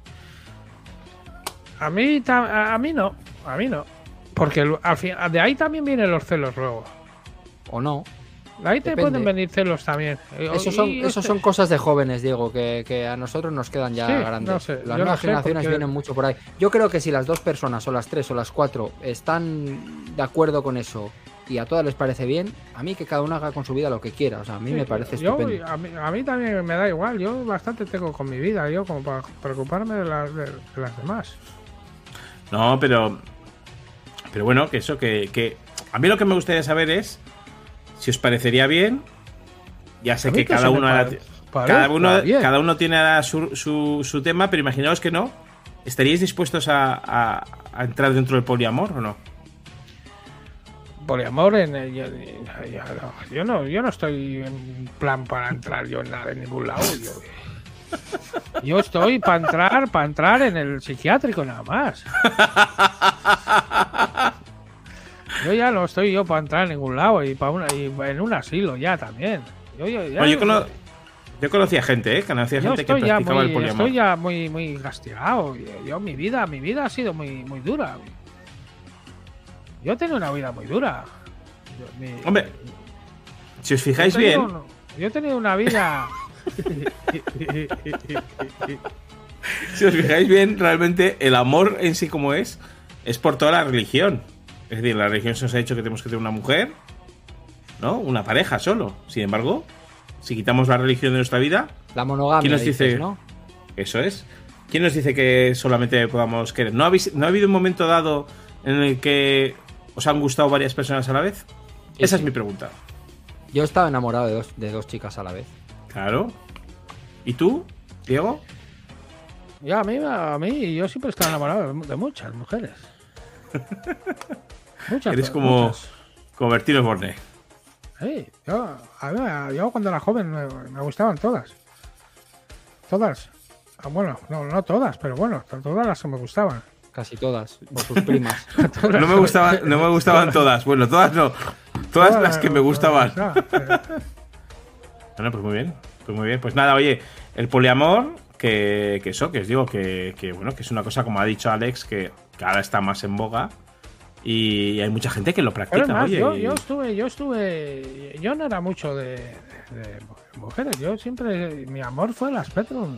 A mí, a mí no. A mí no. Porque el- al fin- de ahí también vienen los celos luego. O no. Ahí te Depende. pueden venir celos también. Esos y son, este- esos son cosas de jóvenes, Diego, que, que a nosotros nos quedan ya Sí, grandes. no sé, las nuevas sé, generaciones porque- vienen mucho por ahí. Yo creo que si las dos personas, o las tres, o las cuatro, están de acuerdo con eso y a todas les parece bien, a mí que cada uno haga con su vida lo que quiera. O sea, a mí Sí, me parece yo, estupendo. a, mí, a mí también me da igual. Yo bastante tengo con mi vida, yo como para preocuparme de las, de, de las demás. No, pero. Pero bueno, que eso, que, que. A mí lo que me gustaría saber es si os parecería bien. Ya sé que cada uno, cada uno, bien. cada uno tiene su, su, su tema, pero imaginaos que no. ¿Estaríais dispuestos a, a- a entrar dentro del poliamor o no? Poliamor en el- yo, yo no, yo no, yo no estoy en plan para entrar yo en, nada, en ningún lado. Yo, yo estoy para entrar, para entrar en el psiquiátrico nada más. (laughs) Yo ya no estoy yo para entrar en ningún lado y para una, y en un asilo ya también. Yo, yo, ya- yo, cono- yo conocía gente, ¿eh? Conocía gente que practicaba el muy, poliamor. estoy ya muy, muy castigado. Yo, mi vida, mi vida ha sido muy, muy dura. Yo he tenido una vida muy dura. Mi- Hombre, si os fijáis yo bien, un- yo he tenido una vida. (laughs) si os fijáis bien, realmente el amor en sí como es, es por toda la religión. Es decir, la religión se nos ha dicho que tenemos que tener una mujer, ¿no? Una pareja solo. Sin embargo, si quitamos la religión de nuestra vida, La monogamia, ¿Quién nos dices, dice? ¿no? eso es. ¿Quién nos dice que solamente podamos querer? ¿No, habéis, ¿No ha habido un momento dado en el que os han gustado varias personas a la vez? Sí, Esa sí. es mi pregunta. Yo estaba enamorado de dos, de dos chicas a la vez. Claro. ¿Y tú, Diego? Ya, a mí, a mí, yo siempre he estado enamorado de, de muchas mujeres. (laughs) Muchas. Eres como, muchas. Bertino Borne. Sí, yo, a mí, yo cuando era joven me, me gustaban todas. Todas. Ah, Bueno, no, no todas, pero bueno, to- todas las que me gustaban. Casi todas, por sus primas. (laughs) No me, gustaban, no me gustaban todas. Bueno, todas no. Todas las que me gustaban. (laughs) Bueno, pues muy bien. Pues muy bien. Pues nada, oye, el poliamor, que, que eso, que os digo, que, que, bueno, que es una cosa, como ha dicho Alex, que, que ahora está más en boga. Y hay mucha gente que lo Pero practica, más, oye. yo, y- yo estuve, yo estuve, yo no era mucho de, de mujeres, yo siempre, mi amor fue las Spectrum,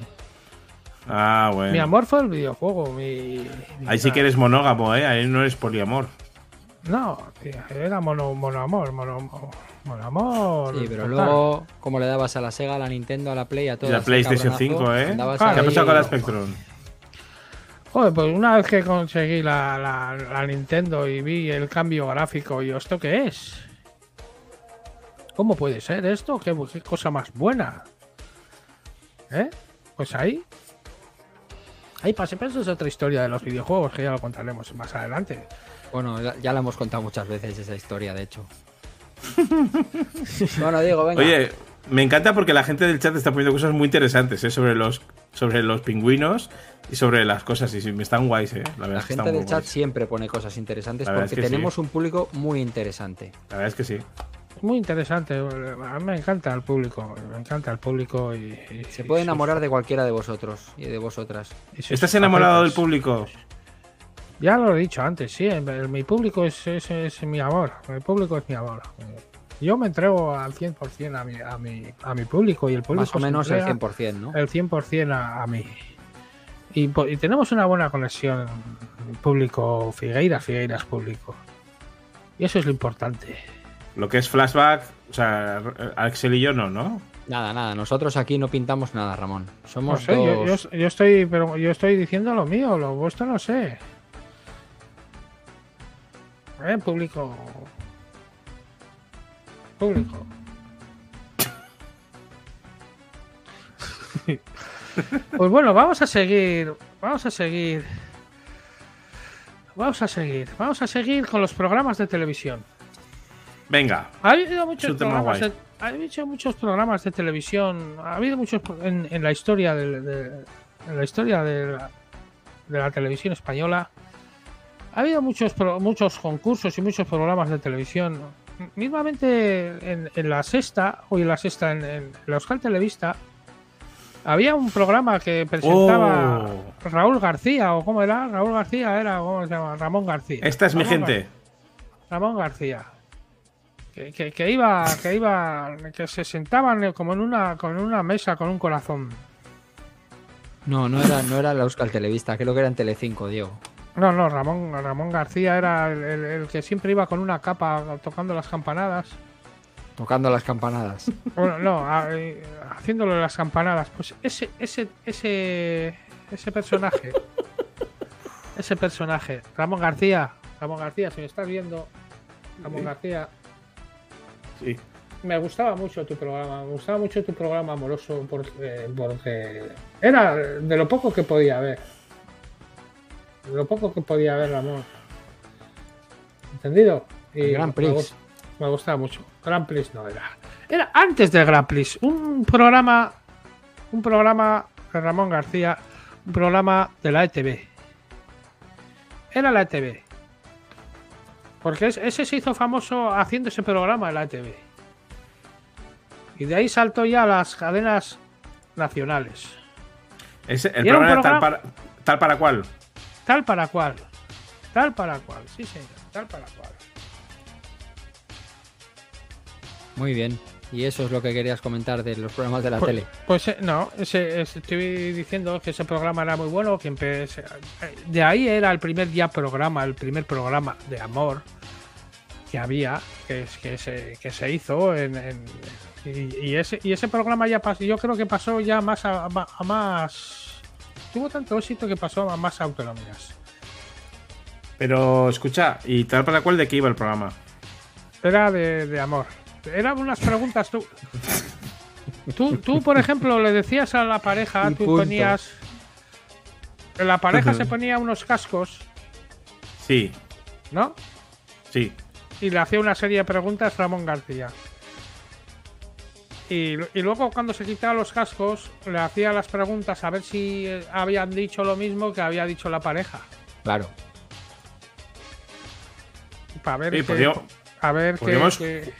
Ah, bueno. mi amor fue el videojuego, mi, mi- Ahí sí que eres monógamo, ¿eh? Ahí no eres poliamor. No, tío, era mono, monoamor, mono, monoamor. Sí, pero total. luego, como le dabas a la Sega, a la Nintendo, a la Play, a Y todas. la ese PlayStation cabronazo, 5, ¿eh? ¿Qué ha pasado con la Spectrum? Joder, pues una vez que conseguí la, la, la Nintendo y vi el cambio gráfico, y ¿esto qué es? ¿Cómo puede ser esto? ¿Qué, qué cosa más buena? ¿Eh? Pues ahí. Ahí pase, pero eso es otra historia de los videojuegos que ya lo contaremos más adelante. Bueno, ya- ya la hemos contado muchas veces esa historia, de hecho. (laughs) bueno, Diego, venga. Oye, me encanta porque la gente del chat está poniendo cosas muy interesantes ¿eh? sobre los sobre los pingüinos y sobre las cosas. Y sí, me están guays, eh. La, verdad gente están del chat guays. siempre pone cosas interesantes porque es que tenemos sí. un público muy interesante. La verdad es que sí. Muy interesante. A mí me encanta el público. Me encanta el público y. y- Se y puede sus- enamorar de cualquiera de vosotros y de vosotras. ¿Estás enamorado del público? Ya lo he dicho antes, sí. el- el- mi público es, es, es mi amor. Mi público es mi amor. Yo me entrego al 100% a mi, a mi, a mi público y el público Más o menos el entrega 100%, ¿no? el 100% a, a mí. Y, tenemos una buena conexión público Figueiras, Figueiras público. Y eso es lo importante. Lo que es flashback, o sea, Axel y yo no, ¿no? Nada, nada. Nosotros aquí no pintamos nada, Ramón. No Somos yo, dos- yo- yo estoy, pero yo estoy diciendo lo mío, lo vuestro no sé. Eh, público. Público. pues bueno, vamos a seguir. Vamos a seguir. Vamos a seguir. Vamos a seguir con los programas de televisión. Venga, Ha habido muchos programas de, ha habido muchos programas de televisión. Ha habido muchos en, en la historia de, de- en la historia de la, de la televisión española. Ha habido muchos muchos concursos y muchos programas de televisión. Mismamente en, en la sexta o en la sexta en, en la Euskal Televista había un programa que presentaba Oh. Raúl García o cómo era Raúl García era cómo se llama Ramón García. esta es mi Ramón gente. Ramón García. Que, que- que iba, que iba, que se sentaban como en una, con una mesa con un corazón. No, no era, no era la Euskal Televista, creo que era en Telecinco, Diego. No, no, Ramón, Ramón García era el, el- el que siempre iba con una capa tocando las campanadas. Tocando las campanadas. (laughs) Bueno, no, a- eh, haciéndole las campanadas. Pues ese, ese, ese, ese personaje, (laughs) ese personaje, Ramón García, Ramón García, si me estás viendo, Ramón García, Sí. me gustaba mucho tu programa, me gustaba mucho tu programa amoroso porque, porque era de lo poco que podía ver. De lo poco que podía ver, Ramón. ¿Entendido? El Grand Prix. Me, gust- me gustaba mucho. Grand Prix no era. Era antes del Grand Prix. Un programa. Un programa de Ramón García. Un programa de la ETV. Era la ETV. Porque es- ese se hizo famoso haciendo ese programa en la ETV. Y de ahí saltó ya a las cadenas nacionales. Ese- el Y era un programa era tal para, tal para cual. Tal para cual. Tal para cual. Sí, señor. Tal para cual. Muy bien. Y eso es lo que querías comentar de los programas de la Pues, tele. pues, eh, no, ese, ese- estoy diciendo que ese programa era muy bueno, que empe- se- eh, de ahí era el primer ya programa, el primer programa de amor que había, que, se, que se hizo en, en- y, y ese, y ese programa ya pasó, yo creo que pasó ya más a más, tuvo tanto éxito que pasó a más autonomías. Pero escucha, ¿y tal para cual de qué iba el programa? Era de, de amor. Eran unas preguntas tú. Tú, tú, por ejemplo, le decías a la pareja, Y tú punto. ponías. La pareja se ponía unos cascos, Sí, ¿no? sí. Y le hacía una serie de preguntas Ramón García. Y, y luego cuando se quitaba los cascos, le hacía las preguntas a ver si eh, habían dicho lo mismo que había dicho la pareja. Claro. Para ver Oye, qué- podríamos- a ver qué- podríamos- P-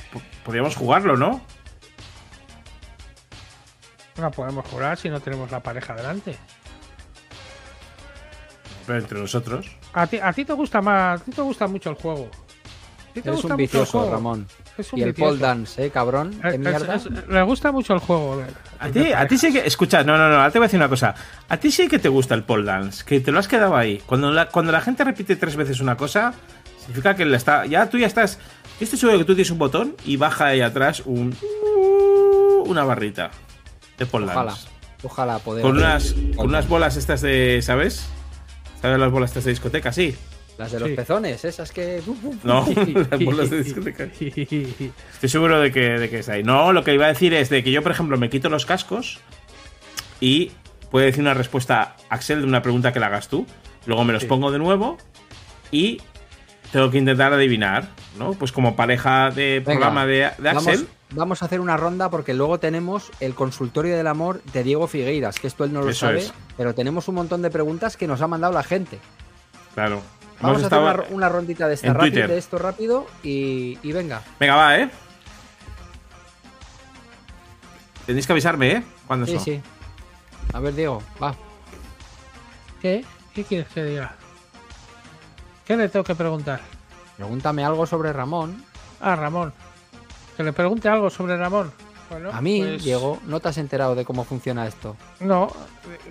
Podríamos jugarlo, ¿no? No podemos jugar si no tenemos la pareja delante. Pero entre nosotros. A ti, a ti te gusta más, a ti te gusta mucho el juego. A ti te Eres gusta un mucho el vicioso, juego. Ramón. Es un Y el pole dance, ¿eh, cabrón? Eh, ¿Qué es- mierda? es- le gusta mucho el juego. de- A ti, a ti sí que. Escucha, no, no, no, ahora te voy a decir una cosa. A ti sí que te gusta el pole dance, que te lo has quedado ahí. Cuando la, cuando la gente repite tres veces una cosa, significa que le está. Ya tú ya estás. Yo estoy seguro que tú tienes un botón y baja ahí atrás un. Una barrita de pole Ojalá. dance. Ojalá poder. Con unas, con unas bolas estas de. ¿Sabes? ¿Sabes las bolas estas de discoteca? Sí. Las de los Sí. pezones, esas que. No, (laughs) (laughs) las bolas de discoteca. (laughs) Estoy seguro de que, de que está ahí. No, lo que iba a decir es de que yo, por ejemplo, me quito los cascos y puede decir una respuesta Axel de una pregunta que le hagas tú. Luego me los Sí. pongo de nuevo y tengo que intentar adivinar. ¿no? Pues como pareja de Venga, programa de, de Vamos, Axel. vamos a hacer una ronda porque luego tenemos el consultorio del amor de Diego Figueiras, que esto él no lo Eso sabe, es. pero tenemos un montón de preguntas que nos ha mandado la gente. Claro. Vamos a hacer una, ro- una rondita de, esta en rápido, Twitter. de esto rápido y, y venga. Venga, va, ¿eh? Tenéis que avisarme, ¿eh? Cuando Sí, sí. A ver, Diego, va. ¿Qué? ¿Qué quieres que diga? ¿Qué le tengo que preguntar? Pregúntame algo sobre Ramón. Ah, Ramón. Que le pregunte algo sobre Ramón. Bueno, A mí, pues, Diego, no te has enterado de cómo funciona esto. No.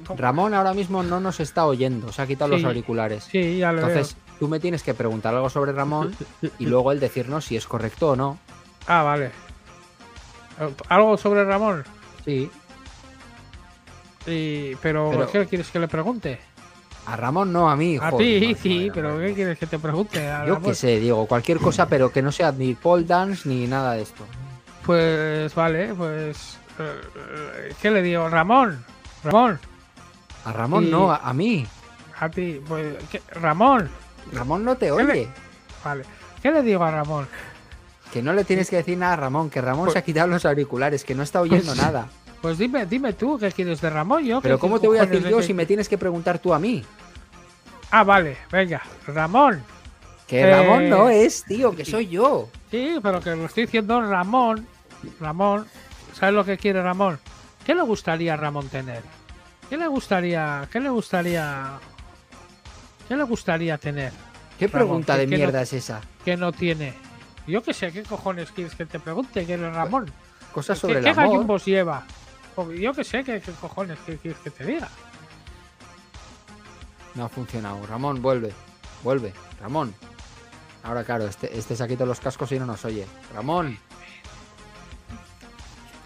¿cómo? Ramón ahora mismo no nos está oyendo, se ha quitado Sí. los auriculares. Sí, ya lo Entonces, tú me tienes que preguntar algo sobre Ramón y luego él decirnos si es correcto o no. Ah, vale. ¿Algo sobre Ramón? Sí. Y, pero, Pero- ¿qué quieres que le pregunte? A Ramón no, a mí. A ti, (laughs) sí, pero ¿qué quieres que te pregunte? A Yo qué sé, Diego, cualquier cosa, pero que no sea ni pole dance ni nada de esto. Pues vale, pues. eh, eh, ¿Qué le digo? Ramón. Ramón. A Ramón Y- no, a, a mí. A ti. Pues, ¿qué? Ramón. Ramón no te le- oye. Vale. ¿Qué le digo a Ramón? Que no le tienes que decir nada a Ramón, que Ramón Pues- se ha quitado los auriculares, que no está oyendo Pues- nada. Pues dime, dime tú qué quieres de Ramón. Yo, Pero ¿qué- ¿cómo te voy a decir de yo si me tienes que preguntar tú a mí? Ah, vale, venga. Ramón. Que Eh, Ramón no es, tío, que soy yo. Sí, pero que lo estoy diciendo Ramón. Ramón. ¿Sabes lo que quiere Ramón? ¿Qué le gustaría a Ramón tener? ¿Qué le gustaría? ¿Qué le gustaría? ¿Qué le gustaría tener? ¿Qué Ramón, pregunta ¿qué- de qué no- mierda es esa? Que no tiene. Yo qué sé, ¿qué cojones quieres que te pregunte? ¿Qué es Ramón? Cosas ¿Qué, sobre el qué amor. lleva? Yo qué sé, ¿qué, qué cojones qué quieres que te diga? No ha funcionado. Ramón, vuelve. Vuelve. Ramón. Ahora, claro, este, este se ha quitado los cascos y no nos oye. Ramón.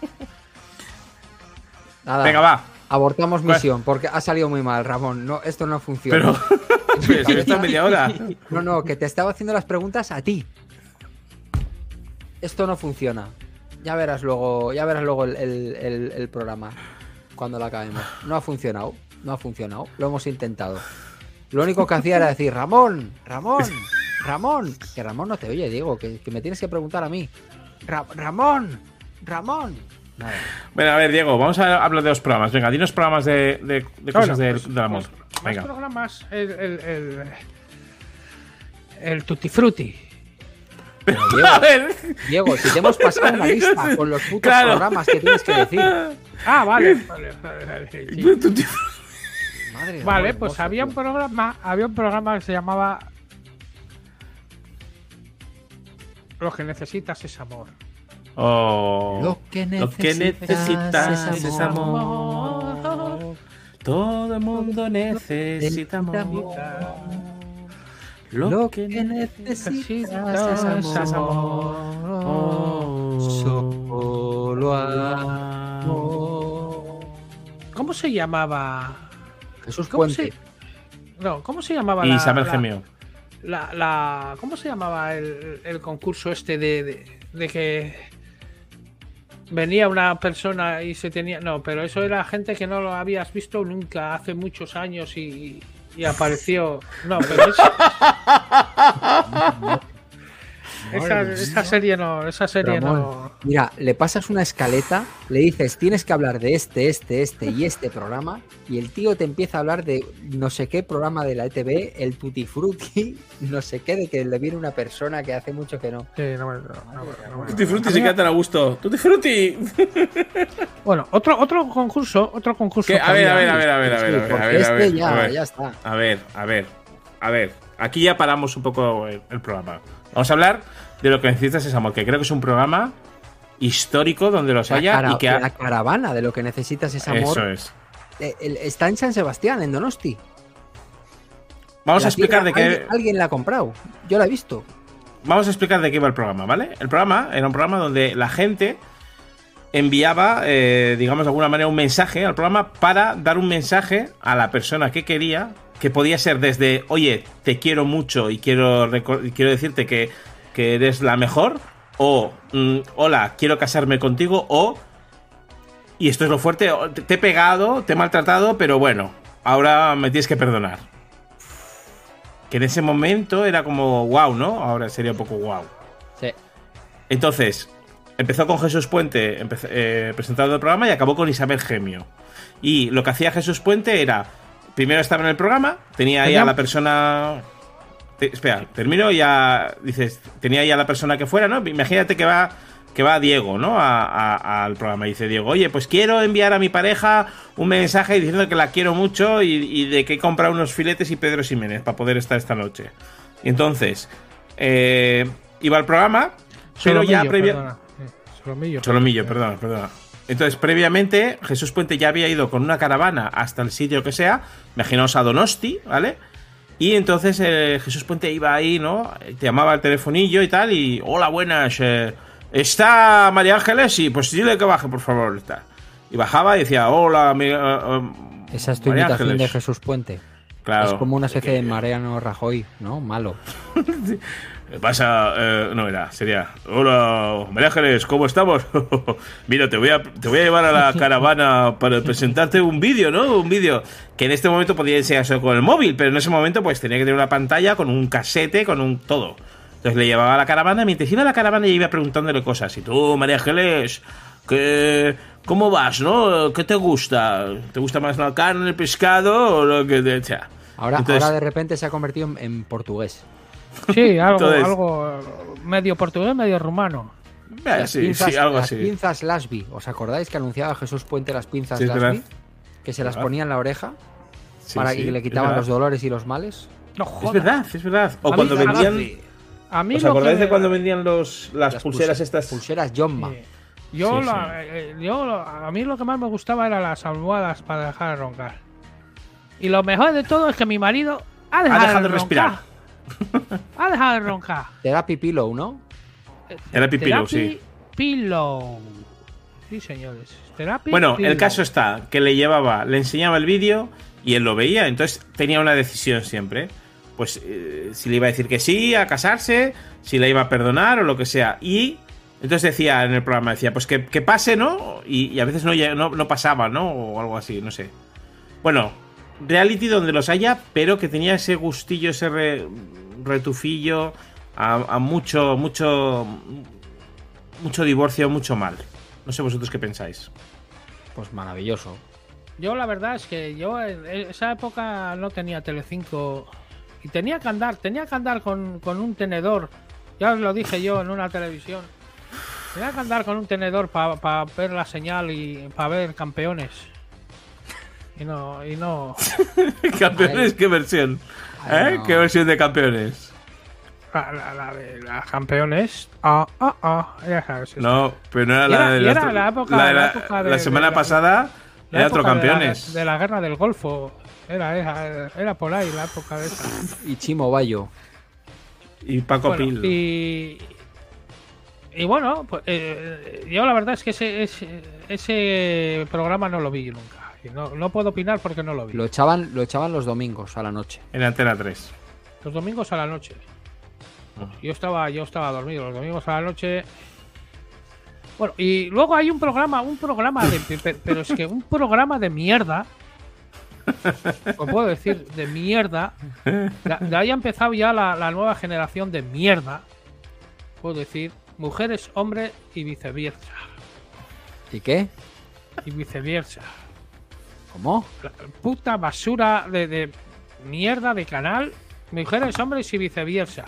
(laughs) Nada. Venga, va. Abortamos ¿Cuál? misión porque ha salido muy mal, Ramón. No, esto no funciona. Pero. (laughs) (laughs) Media hora. No, no, que te estaba haciendo las preguntas a ti. Esto no funciona. Ya verás luego, ya verás luego el, el- el- el programa cuando lo acabemos. No ha funcionado, no ha funcionado. Lo hemos intentado. Lo único que hacía era decir, Ramón, Ramón, Ramón. Que Ramón no te oye, Diego, que, que me tienes que preguntar a mí. Ra- Ramón, Ramón. Bueno, a ver, Diego, vamos a hablar de los programas. Venga, dinos programas de, de- de cosas del, pues- del amor. pues más Venga. programas. El, el, el, el Tutti Frutti. A ver. Diego, si te hemos pasado una (laughs) lista con los putos Claro. programas que tienes que decir. (laughs) Ah, vale. Vale, vale, vale, sí. Madre de Vale, amor pues había un programa, había un programa que se llamaba Lo que necesitas es amor. Oh. Lo que Lo que necesitas necesitas es amor. Todo el mundo necesita amor. Lo que necesitas es amor. Solo amor. ¿Cómo se llamaba? Jesús ¿Cómo Puente. se, no, ¿cómo se llamaba Y Isabel la- Gemio. la, la- ¿Cómo se llamaba el, el concurso este de, de, de que venía una persona y se tenía. No, pero eso era gente que no lo habías visto nunca hace muchos años y, y apareció. No, pero eso- (laughs) esa, esa serie no, esa serie Ramón, no. Mira, le pasas una escaleta, le dices, tienes que hablar de este, este, este y este programa, y el tío te empieza a hablar de no sé qué programa de la ETV, el Tutti Frutti, (laughs) no sé qué, de que le viene una persona que hace mucho que no. Sí, no me- no no Tutti Frutti se queda tan a gusto. Tutti Frutti. (laughs) Bueno, otro, otro concurso, otro concurso. A ver, a ver, a ver, a ver, a ver, a ver, porque a ver, a este ya, a ver. ya está. A ver, a ver, a ver. Aquí ya paramos un poco el, el programa. Vamos a hablar de lo que necesitas es amor, que creo que es un programa histórico donde los La, haya cara- y que ha- la caravana de lo que necesitas es amor. Eso es. eh, está en San Sebastián, en Donosti. Vamos La a explicar de qué Alguien, alguien la ha comprado. Yo la he visto. vamos a explicar de qué iba el programa, ¿vale? El programa era un programa donde la gente enviaba, eh, digamos de alguna manera, un mensaje al programa para dar un mensaje a la persona que quería, que podía ser desde, oye, te quiero mucho y quiero, quiero decirte que, que eres la mejor, o, mm, hola, quiero casarme contigo, o, y esto es lo fuerte, te, he pegado, te he maltratado, pero bueno, ahora me tienes que perdonar. Que en ese momento era como wow, ¿no? Ahora sería un poco wow. Entonces, empezó con Jesús Puente empezó, eh, presentando el programa y acabó con Isabel Gemio. Y lo que hacía Jesús Puente era, primero estaba en el programa, tenía ahí a la persona... te- espera, termino y ya dices, tenía ahí a la persona que fuera, ¿no? Imagínate que va que va Diego, ¿no? A- a- al programa y dice Diego, oye, pues quiero enviar a mi pareja un mensaje diciendo que la quiero mucho y, y de que he comprado unos filetes y Pedro Ximénez para poder estar esta noche. Y entonces, eh, iba al programa, pero ya Solomillo, previa... perdona. Eh, Solomillo. Solomillo, perdona, perdona. Entonces, previamente, Jesús Puente ya había ido con una caravana hasta el sitio que sea, imaginaos a Donosti, ¿vale? Y entonces eh, Jesús Puente iba ahí, ¿no? Te llamaba al telefonillo y tal, y hola, buenas, eh, ¿está María Ángeles? Sí, pues dile que baje, por favor. tal. Y bajaba y decía, hola, mi- eh, Esa es tu María invitación de Ángeles". Jesús Puente. Claro. Es como una especie de Mariano Rajoy, ¿no? Malo. (laughs) ¿Qué pasa? Eh, no era, sería. Hola, María Ángeles, ¿cómo estamos? (laughs) Mira, te voy, a, te voy a llevar a la (laughs) caravana para presentarte un vídeo, ¿no? Un vídeo que en este momento podría ser con el móvil, pero en ese momento pues tenía que tener una pantalla con un casete, con un todo. Entonces le llevaba a la caravana, mientras iba a la caravana y iba preguntándole cosas. Y tú, María Ángeles, ¿qué, ¿cómo vas, no? ¿Qué te gusta? ¿Te gusta más la carne, el pescado o lo que echa? Ahora, Entonces- ahora de repente se ha convertido en portugués. Sí, (laughs) algo, Entonces- algo eh, medio portugués, medio rumano. Eh, Las sí, pinzas, sí, algo las así. pinzas Lasby. ¿Os acordáis que anunciaba Jesús Puente las pinzas Sí, Lasby? verdad. Que se las verdad. ponía en la oreja Sí, para sí, que le quitaban los dolores y los males. No Es verdad, es verdad. O A cuando mí- vendían. A mí ¿Os acordáis que- de cuando vendían los, las, Las pulseras pulse- estas? Pulseras Jomma. Sí. Yo, Sí, la- eh, yo lo- a mí lo que más me gustaba eran las almohadas para dejar de roncar. Y lo mejor de todo es que mi marido ha dejado, Ha dejado de roncar. respirar. (laughs) ha dejado de roncar. Therapy Pillow, ¿no? Era pipilo, Therapy sí. Pillow. Sí, señores. Therapy Bueno, el Pillow. caso está que le llevaba, le enseñaba el vídeo y él lo veía. Entonces tenía una decisión siempre. Pues eh, si le iba a decir que sí, a casarse, si le iba a perdonar o lo que sea. Y entonces decía en el programa, decía, pues que, que pase, ¿no? Y, y a veces no, no, no pasaba, ¿no? O algo así, no sé. Bueno, reality donde los haya, pero que tenía ese gustillo, ese re- retufillo a, mucho, mucho, mucho divorcio, mucho mal. No sé vosotros qué pensáis. Pues maravilloso. Yo la verdad es que yo en esa época no tenía Telecinco y tenía que andar, tenía que andar con, con un tenedor. Ya os lo dije yo en una televisión. Tenía que andar con un tenedor para ver la señal y para ver campeones. Y no, y no. (laughs) ¿Campeones? ¿Qué versión? Ay, ¿Eh? no. ¿Qué versión de campeones? La, la, la de las campeones. Ah, ah, ah. Ya sabes. No, pero no era la de la, la época- la de la la- época de- la de semana pasada La era otro época de la- campeones. De la, guerra del Golfo. Era, era, era por ahí la época de esa. (laughs) Y Chimo Bayo. Y Paco Bueno, Pil. y, y bueno, pues, eh, yo la verdad es que ese, ese, ese programa no lo vi nunca. No, no puedo opinar porque no lo vi. Lo echaban, lo echaban los domingos a la noche. En Antena 3. Los domingos a la noche. Ah. Yo estaba, yo estaba dormido los domingos a la noche. Bueno, y luego hay un programa, un programa de, pe- pero es que un programa de mierda. (laughs) Os puedo decir, de mierda. De, de ahí ha empezado ya la, la nueva generación de mierda. Puedo decir, mujeres, hombres y viceversa. ¿Y qué? Y viceversa. ¿Cómo? La puta basura de, de mierda de canal. Mujeres, hombres y viceversa.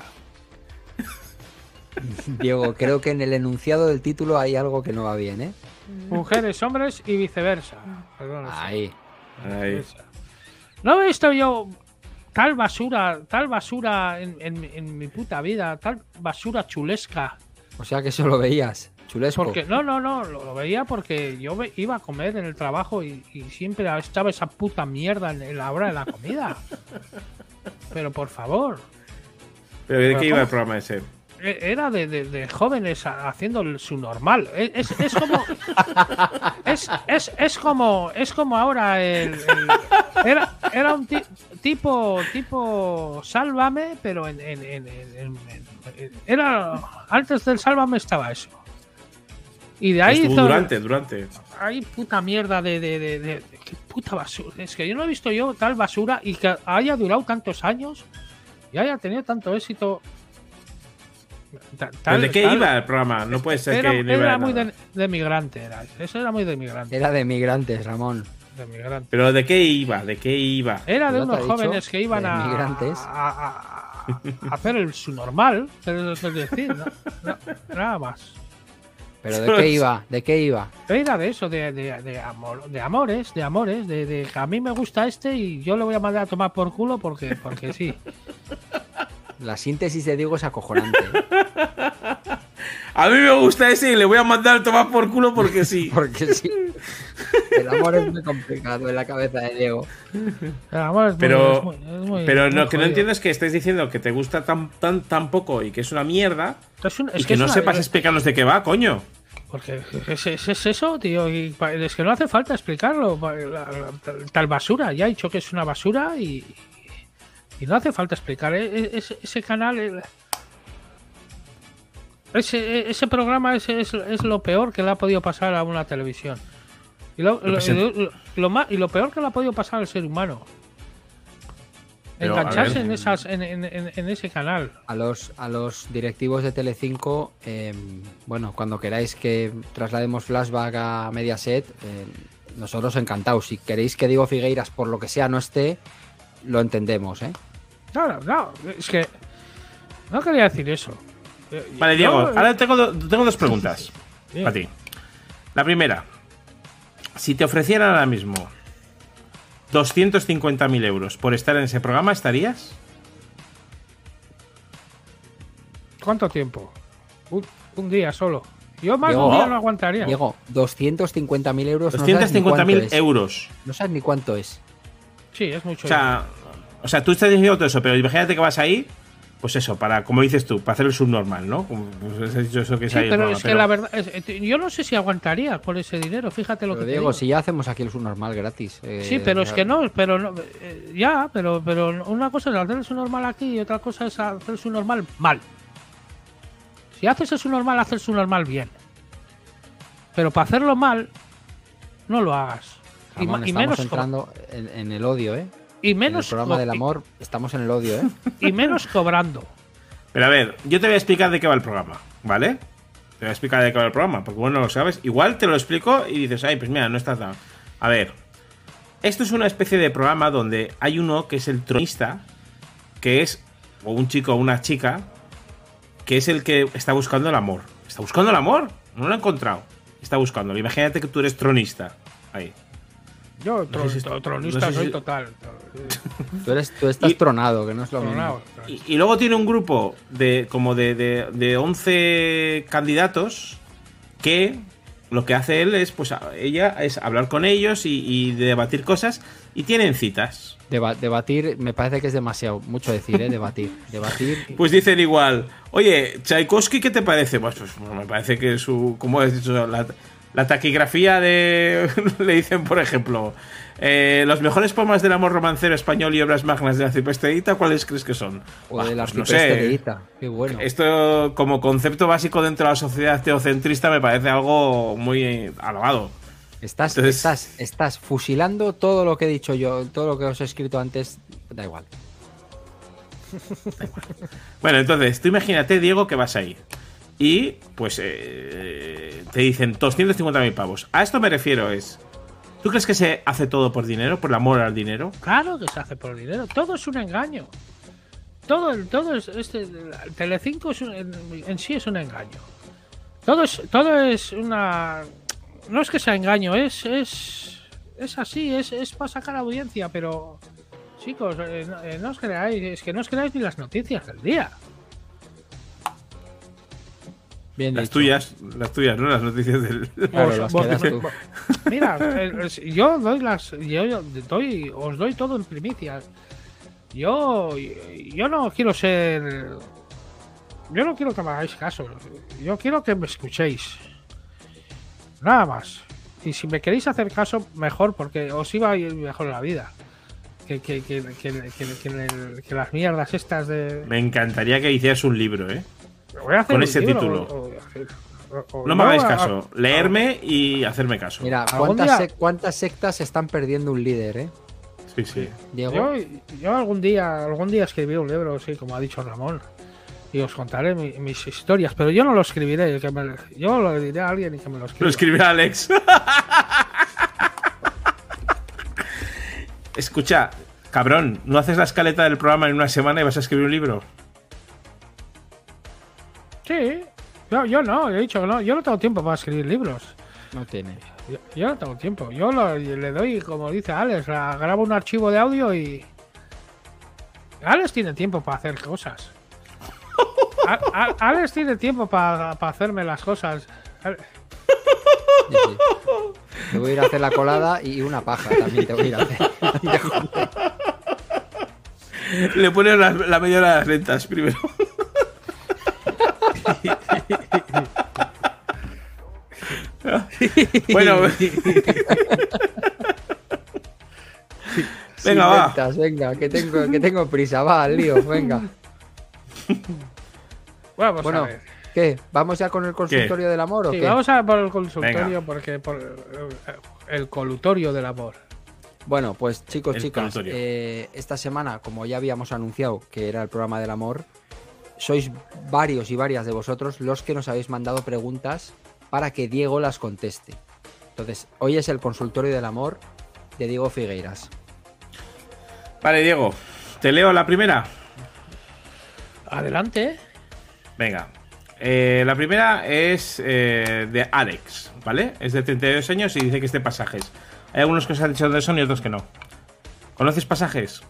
(laughs) Diego, creo que en el enunciado del título hay algo que no va bien, ¿eh? Mujeres, hombres y viceversa. Perdón, Ahí. Ahí. No he visto yo tal basura, tal basura en, en- en mi puta vida, tal basura chulesca. O sea que eso lo veías. Chulesco. Porque no, no, no, lo, lo veía porque yo ve- iba a comer en el trabajo y, y siempre estaba esa puta mierda en, en la hora de la comida. (laughs) Pero por favor, ¿Pero de qué iba el programa ese? e- era de, de- de jóvenes ha- haciendo su normal. E- Es, es como (laughs) es, es, es como es como ahora el, el- era, era un ti- tipo tipo sálvame, pero en, en- en- en- en- en- era antes del sálvame estaba eso. Y de ahí hizo- durante, durante. hay puta mierda de, de, de, de- de- qué puta basura. Es que yo no he visto yo tal basura y que haya durado tantos años y haya tenido tanto éxito. Ta- ¿Pero tal- ¿De qué tal- iba el programa? No puede ser Era, que no era muy nada. de, de migrante, era. Eso era muy de migrante. Era de migrantes, Ramón. de migrante. ¿Pero de qué iba? ¿De qué iba? Era de ¿No te unos jóvenes que iban De a, migrantes. a, a- a hacer el su normal, es decir, ¿no? No, nada más. ¿Pero de (laughs) qué iba? ¿De qué iba? Era de eso, de, de, de, amor, de amores, de amores, de, de a mí me gusta este y yo le voy a mandar a tomar por culo porque, porque sí. La síntesis de Diego es acojonante. (laughs) A mí me gusta ese y le voy a mandar a tomar por culo porque sí. (laughs) Porque sí. El amor es muy complicado en la cabeza de Diego. El amor es muy- Pero, es muy- es muy- pero muy lo que no entiendo es que estés diciendo que te gusta tan, tan, tan poco y que es una mierda Es un- es y que, no una- sepas explicarnos de qué va, coño. Porque es, es- es eso, tío. Y es que no hace falta explicarlo. pa- la- la- tal- tal basura. Ya he dicho que es una basura y, y no hace falta explicar. E- e- Ese, ese canal. el- ese, ese programa es, es, es lo peor que le ha podido pasar a una televisión. Y lo, lo- presento. lo- lo ma- y lo peor que le ha podido pasar al ser humano. Pero, Engancharse ver, en, esas, en, en- en- en ese canal. A los, a los directivos de Telecinco, eh, bueno, cuando queráis que traslademos flashback a Mediaset, eh, nosotros encantados. Si queréis que Diego Figueiras, por lo que sea, no esté, lo entendemos, ¿eh? No, no, no, es que no quería decir eso. Eh, Vale, yo- Diego, ahora tengo, tengo dos preguntas para ti. La primera, si te ofrecieran ahora mismo 250.000 euros por estar en ese programa, ¿estarías? ¿Cuánto tiempo? Un, un día solo. Yo más de un día no aguantaría. Diego, 250.000 euros. no sabes ni cuánto 250.000 es. euros. No sabes ni cuánto es. Sí, es mucho. O sea, o sea, tú estás diciendo todo eso, pero imagínate que vas ahí, pues eso, para, como dices tú, para hacer el subnormal, ¿no? Como pues, has dicho eso que es Sí, ahí el pero programa, es que pero- la verdad, es- yo no sé si aguantaría por ese dinero, fíjate lo Pero que te digo. si ya hacemos aquí el subnormal gratis. eh, Sí, pero es que no, pero no, eh, ya, pero, pero una cosa es hacer su normal aquí y otra cosa es hacer su normal mal. Si haces su normal, haces su normal bien. Pero para hacerlo mal, no lo hagas. Y, y estamos menos, entrando en, en el odio, ¿eh? Y En el menos, programa del amor estamos en el odio, ¿eh? (laughs) y, menos cobrando. Pero a ver, yo te voy a explicar de qué va el programa, ¿vale? Te voy a explicar de qué va el programa, porque bueno, lo sabes. Igual te lo explico y dices, ay, pues mira, no está tan. A ver, esto es una especie de programa donde hay uno que es el tronista, que es, o un chico o una chica, que es el que está buscando el amor. ¿Está buscando el amor? No lo ha encontrado. Está buscándolo. Imagínate que tú eres tronista. Ahí. Yo, No sé si- tro- tronista no sé soy total. Tú, eres, tú estás Y- tronado, que no es lo Tronado. mismo. Y, y luego tiene un grupo de como de, de, de 11 candidatos que lo que hace él es, pues ella es hablar con ellos y, y debatir cosas y tienen citas. Deba- debatir me parece que es demasiado, mucho decir, ¿eh? Debatir. (laughs) Debatir. Pues dicen igual, oye, Tchaikovsky, ¿qué te parece? Pues, pues, me parece que su, como has dicho, la, la taquigrafía de, (laughs) le dicen, por ejemplo, eh, los mejores poemas del amor romancero español y obras magnas de la cipesterita, ¿cuáles crees que son? O del pues no sé. de Ita. Qué bueno. Esto como concepto básico dentro de la sociedad teocentrista me parece algo muy alabado. Estás, Entonces- estás, estás fusilando todo lo que he dicho yo, todo lo que os he escrito antes. Da igual. Bueno, entonces, tú imagínate, Diego, que vas ahí. Y, pues, eh, te dicen 250.000 pavos. A esto me refiero es... ¿Tú crees que se hace todo por dinero? ¿Por el amor al dinero? Claro que se hace por dinero. Todo es un engaño. Todo, todo es, este, el Telecinco es un- en, en sí es un engaño. Todo es, todo es una. No es que sea engaño, es, es, es así, es, es para sacar audiencia, pero chicos, eh, no, eh, no os creáis, es que no os creáis ni las noticias del día. Bien Las dicho. tuyas, las tuyas, ¿no? Las noticias del... Claro, Vos- las vos- que das tú. Mira, el- yo doy las, yo doy, os doy todo en primicia. Yo, yo no quiero ser, yo no quiero que me hagáis caso. Yo quiero que me escuchéis. Nada más. Y si me queréis hacer caso, mejor, porque os iba a ir mejor en la vida. Que, que, que, que, que- que- que las mierdas estas de. Me encantaría que hicieras un libro, ¿eh? Voy a hacer Con ese libro, título. o- o- o- No me hagáis caso. a- Leerme y hacerme caso. Mira, ¿cuántas, día- cuántas sectas están perdiendo un líder, eh? Sí, sí. Diego. Yo, yo algún día algún día escribí un libro, sí, como ha dicho Ramón. y os contaré mi- mis historias. Pero yo no lo escribiré, que me- yo lo diré a alguien y que me lo escriba. Lo escribirá Alex. (laughs) Escucha, cabrón, ¿no haces la escaleta del programa en una semana y vas a escribir un libro? Sí, yo, yo no, he dicho que no, yo no tengo tiempo para escribir libros. No tiene. Yo, yo no tengo tiempo. Yo lo- le doy, como dice Alex, la- grabo un archivo de audio y. Alex tiene tiempo para hacer cosas. (laughs) A- a- Alex tiene tiempo para hacerme las cosas. Ale- Sí, sí. Te voy a ir a hacer la colada y una paja también te voy a ir a hacer. (laughs) Le pones la, la media de las lentas primero. (laughs) bueno, (laughs) Venga, va. ventas, venga, que tengo, que tengo prisa, va, al lío, venga. Vamos Bueno, a ver. ¿qué? ¿Vamos ya con el consultorio del amor o Sí, qué? vamos a por el consultorio Venga. porque por el colutorio del amor. Bueno, pues chicos, El chicas, eh, esta semana, como ya habíamos anunciado que era el programa del amor, sois varios y varias de vosotros los que nos habéis mandado preguntas para que Diego las conteste. Entonces, hoy es el consultorio del amor de Diego Figueiras. Vale, Diego, ¿te leo la primera? Adelante. Venga. Eh, la primera es eh, de Alex, ¿vale? Es de 32 años y dice que este pasajes. Hay algunos que se han dicho de son y otros que no. ¿Conoces pasajes?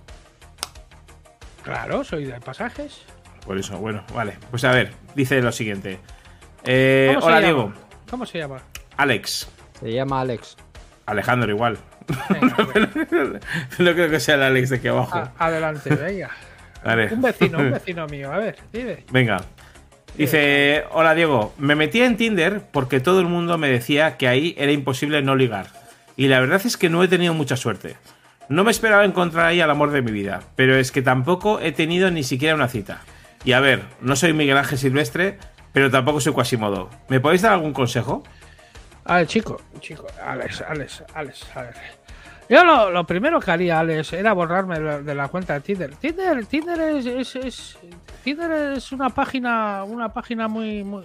Claro, soy de pasajes. Por eso, bueno, vale. Pues a ver, dice lo siguiente. Eh, ¿Cómo se hola, llama? Diego. ¿Cómo se llama? Alex. Se llama Alex. Alejandro igual. Venga, venga. (laughs) no creo que sea el Alex de aquí abajo. A- adelante, venga. Vale. Un vecino, un vecino mío. A ver, dime. Venga. Dice, hola Diego, me metí en Tinder porque todo el mundo me decía que ahí era imposible no ligar. Y la verdad es que no he tenido mucha suerte. No me esperaba encontrar ahí al amor de mi vida, pero es que tampoco he tenido ni siquiera una cita. Y a ver, no soy Miguel Ángel Silvestre, pero tampoco soy Quasimodo. ¿Me podéis dar algún consejo? A ver, chico, chico, Alex, Alex, Alex, a ver. Yo lo, primero que haría, Alex, era borrarme de la cuenta de Tinder. Tinder, Tinder es, es, es- Tinder es una página, una página muy, muy,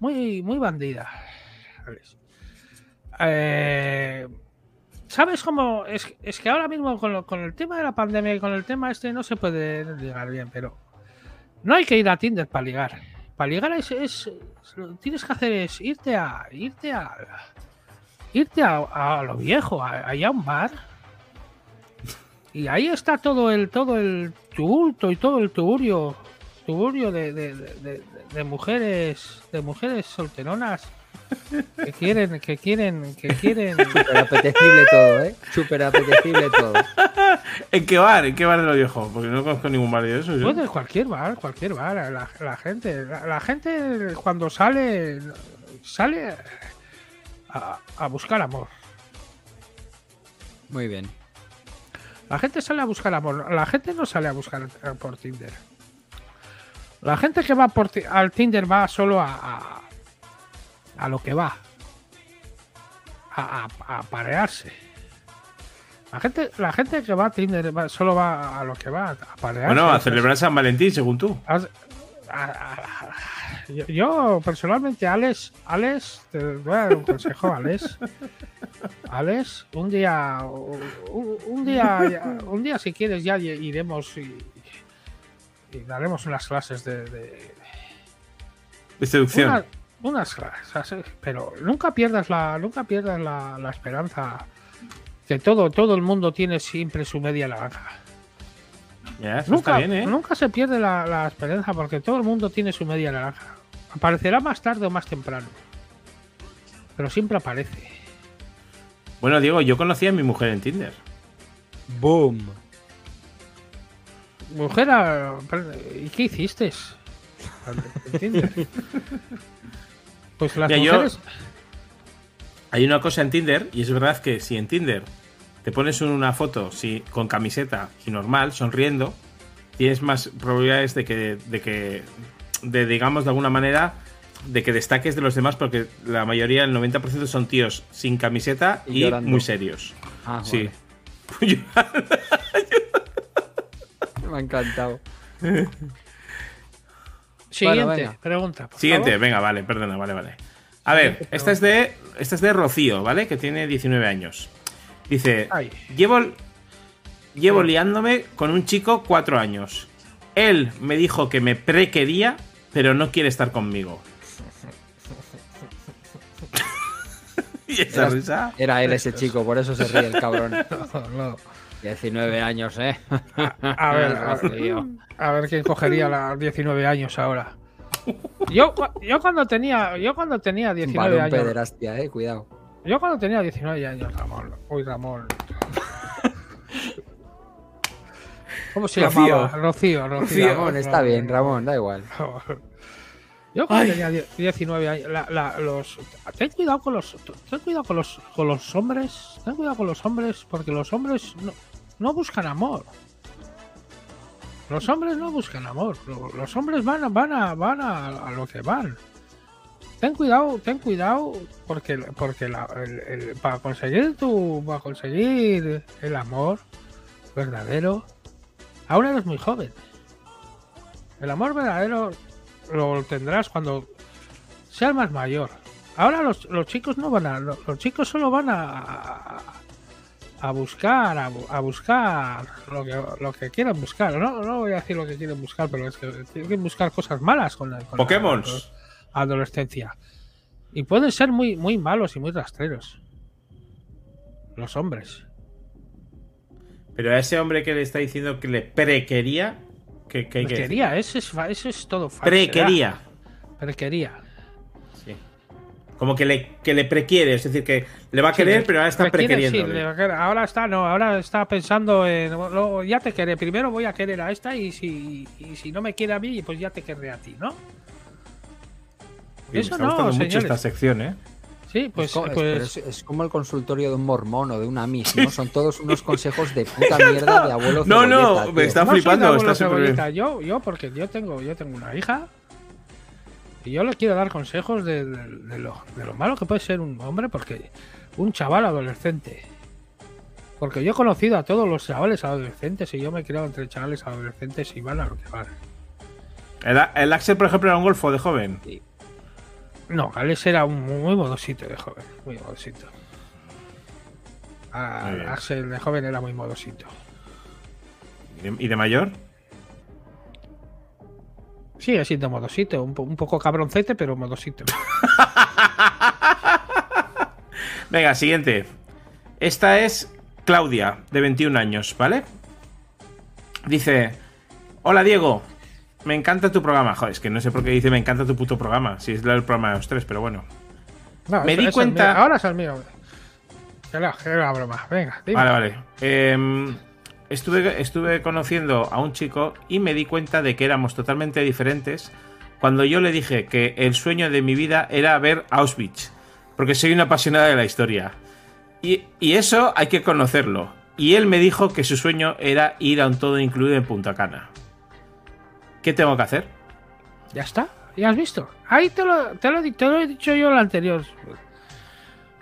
muy, muy, bandida. Eh, ¿Sabes cómo? Es, es que ahora mismo con, con el tema de la pandemia y con el tema este no se puede ligar bien, pero no hay que ir a Tinder para ligar. Para ligar es, es- lo que tienes que hacer es irte a irte a irte a, a lo viejo, a- allá a un bar. Y ahí está todo el todo el tumulto y todo el tuburio tuburio de, de- de- de mujeres de mujeres solteronas que quieren que quieren que quieren (laughs) Súper apetecible todo, ¿eh? Súper apetecible todo. ¿En qué bar? ¿En qué bar de lo viejo? Porque no conozco ningún bar de eso. yo. Puede cualquier bar, cualquier bar. La, la gente, la, la gente cuando sale, sale a, a buscar amor. Muy bien. La gente sale a buscar amor. La gente no sale a buscar por Tinder. La gente que va por, ti- al Tinder va solo a, a, a lo que va. A, a, a parearse. La gente, la gente que va a Tinder va- solo va a lo que va, a parearse. Bueno, a celebrar San Valentín, según tú. A- Yo, yo, personalmente, Alex, Alex, te voy a dar un consejo, Alex. Alex, un día, un, un día, un día si quieres ya iremos y, y daremos unas clases de, de- De seducción. una- unas clases, pero nunca pierdas la, nunca pierdas la, la esperanza que todo, todo el mundo tiene siempre su media naranja. Nunca, está bien, ¿eh? nunca se pierde la, la esperanza porque todo el mundo tiene su media naranja. Aparecerá más tarde o más temprano. Pero siempre aparece. Bueno, Diego, yo conocí a mi mujer en Tinder. Boom. Mujer, ah, ¿y qué hiciste? (laughs) En Tinder. Pues las Mira, yo-. Hay una cosa en Tinder, y es verdad que si en Tinder te pones una foto si, con camiseta y normal, sonriendo, tienes más probabilidades de que, de que, de, digamos, de alguna manera, de que destaques de los demás, porque la mayoría, el 90% son tíos sin camiseta Y muy serios. Ah, sí. (laughs) vale. Me ha encantado. (laughs) Siguiente venga. pregunta. por Siguiente, favor. venga, vale, perdona, vale, vale. A ver, esta es de. Esta es de Rocío, ¿vale? Que tiene 19 años. Dice. Ay. Llevo. Llevo liándome con un chico cuatro años. Él me dijo que me prequería, pero no quiere estar conmigo. (laughs) ¿Y esa Era, risa? era él ese chico, por eso se ríe el cabrón. (laughs) No, no. 19 años, ¿eh? A ver, (laughs) a, Rocío. a ver quién cogería los 19 años ahora. Yo, yo cuando tenía, yo cuando tenía 19 Balón años, pederastia, eh, cuidado. yo cuando tenía 19 años, Ramón, uy Ramón. ¿Cómo se Rocío. llamaba? Rocío, Rocío. Ramón, está bien, Ramón, da igual. (laughs) Yo cuando Ay. tenía die- 19 años, la- la- los, ten cuidado con los, ten cuidado con los, con los hombres, ten cuidado con los hombres, porque los hombres no, no buscan amor. Los hombres no buscan amor. lo- Los hombres van, a- van a, van a, a lo que van. Ten cuidado, ten cuidado, porque, porque la- el- el- para conseguir tu, para conseguir el amor verdadero, aún eres muy joven. El amor verdadero lo tendrás cuando seas más mayor. Ahora los, los chicos no van a. Los, los chicos solo van a. a- a buscar, a, bu- a buscar lo que, lo que quieran buscar. No, no voy a decir lo que quieren buscar, pero es que tienen que buscar cosas malas con la, con la Pokémons. adolescencia. Y pueden ser muy, muy malos y muy rastreros. Los hombres. Pero a ese hombre que le está diciendo que le prequería. Que decir? Prequería, ese es, ese es todo falsedad. Prequería. Prequería. Sí. Como que le, que le prequiere, es decir, que le va a querer, pero ahora está sí, prequeriendo. ahora está, no, ahora está pensando en. "Luego ya te queré. Primero voy a querer a esta y si, y si no me quiere a mí, pues ya te querré a ti, ¿no? me Eso está no, gustando mucho señores. esta sección, ¿eh? Sí, pues. es, co- es- pues- es- es como el consultorio de un mormón o de una mis, ¿no? Son todos unos (laughs) consejos de puta mierda de abuelo No, no, me está no flipando, está súper bien. Yo, yo, porque yo tengo, yo tengo una hija. Y yo le quiero dar consejos de, de- de lo, de lo malo que puede ser un hombre, porque un chaval adolescente. Porque yo he conocido a todos los chavales adolescentes y yo me he criado entre chavales adolescentes y van a lo que van. El, el Axel, por ejemplo, era un golfo de joven. No, Alex era un muy modosito de joven, muy modosito. Muy. Axel de joven era muy modosito. ¿Y de, de mayor? Sigue siendo modosito, un, un poco cabroncete, pero modosito. (laughs) Venga, siguiente. Esta es Claudia, de 21 años, ¿vale? Dice: Hola Diego, me encanta tu programa. Joder, es que no sé por qué dice me encanta tu puto programa. Si es el programa de los tres, pero bueno. No, Me di es cuenta-. Ahora es el mío. Que era, que era broma. Venga, dime. Vale, vale. Em, estuve, estuve conociendo a un chico y me di cuenta de que éramos totalmente diferentes cuando yo le dije que el sueño de mi vida era ver Auschwitz, porque soy una apasionada de la historia. Y, y eso hay que conocerlo. Y él me dijo que su sueño era ir a un todo incluido en Punta Cana. ¿Qué tengo que hacer? Ya está. ¿Ya has visto? Ahí te lo, te lo, he di- te lo he dicho yo en la anterior.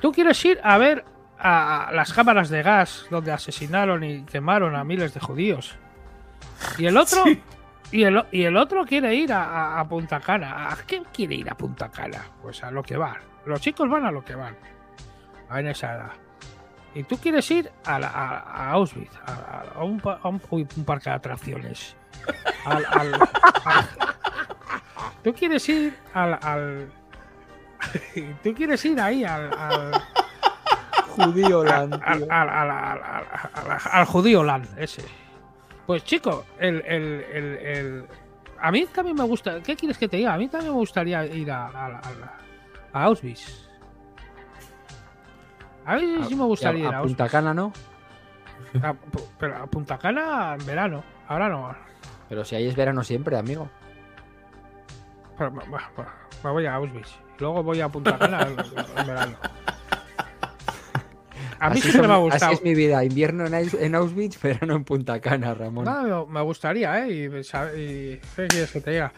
Tú quieres ir a ver a, las cámaras de gas donde asesinaron y quemaron a miles de judíos. Y el otro. (laughs) Y el, o- y el otro quiere ir a, a- a Punta Cana. ¿A qué quiere ir a Punta Cana? Pues a lo que van. Los chicos van a lo que van. En esa edad. Y tú quieres ir a, la- a- Auschwitz, un parque de atracciones. Al- al- al- tú quieres ir al, al- tú quieres ir ahí al, al, Judío, al, lan, al, al- judío land ese. Pues chico, el, el, el, el- a mí también me gusta. ¿Qué quieres que te diga? A mí también me gustaría ir a, a, a- a Auschwitz. A mí sí me gustaría a, ir a a Auschwitz. Punta Cana, ¿no? Pero a Punta Cana en verano. Ahora no. Pero si ahí es verano siempre, amigo. Pero me, me- me voy a Auschwitz. Luego voy a Punta Cana en, en verano. A mí Así siempre me ha gustado. Así es mi vida. Invierno en, Aus- en Auschwitz, verano en Punta Cana, Ramón. Nada, me, gustaría, ¿eh? Y, y- ¿Qué quieres que te diga?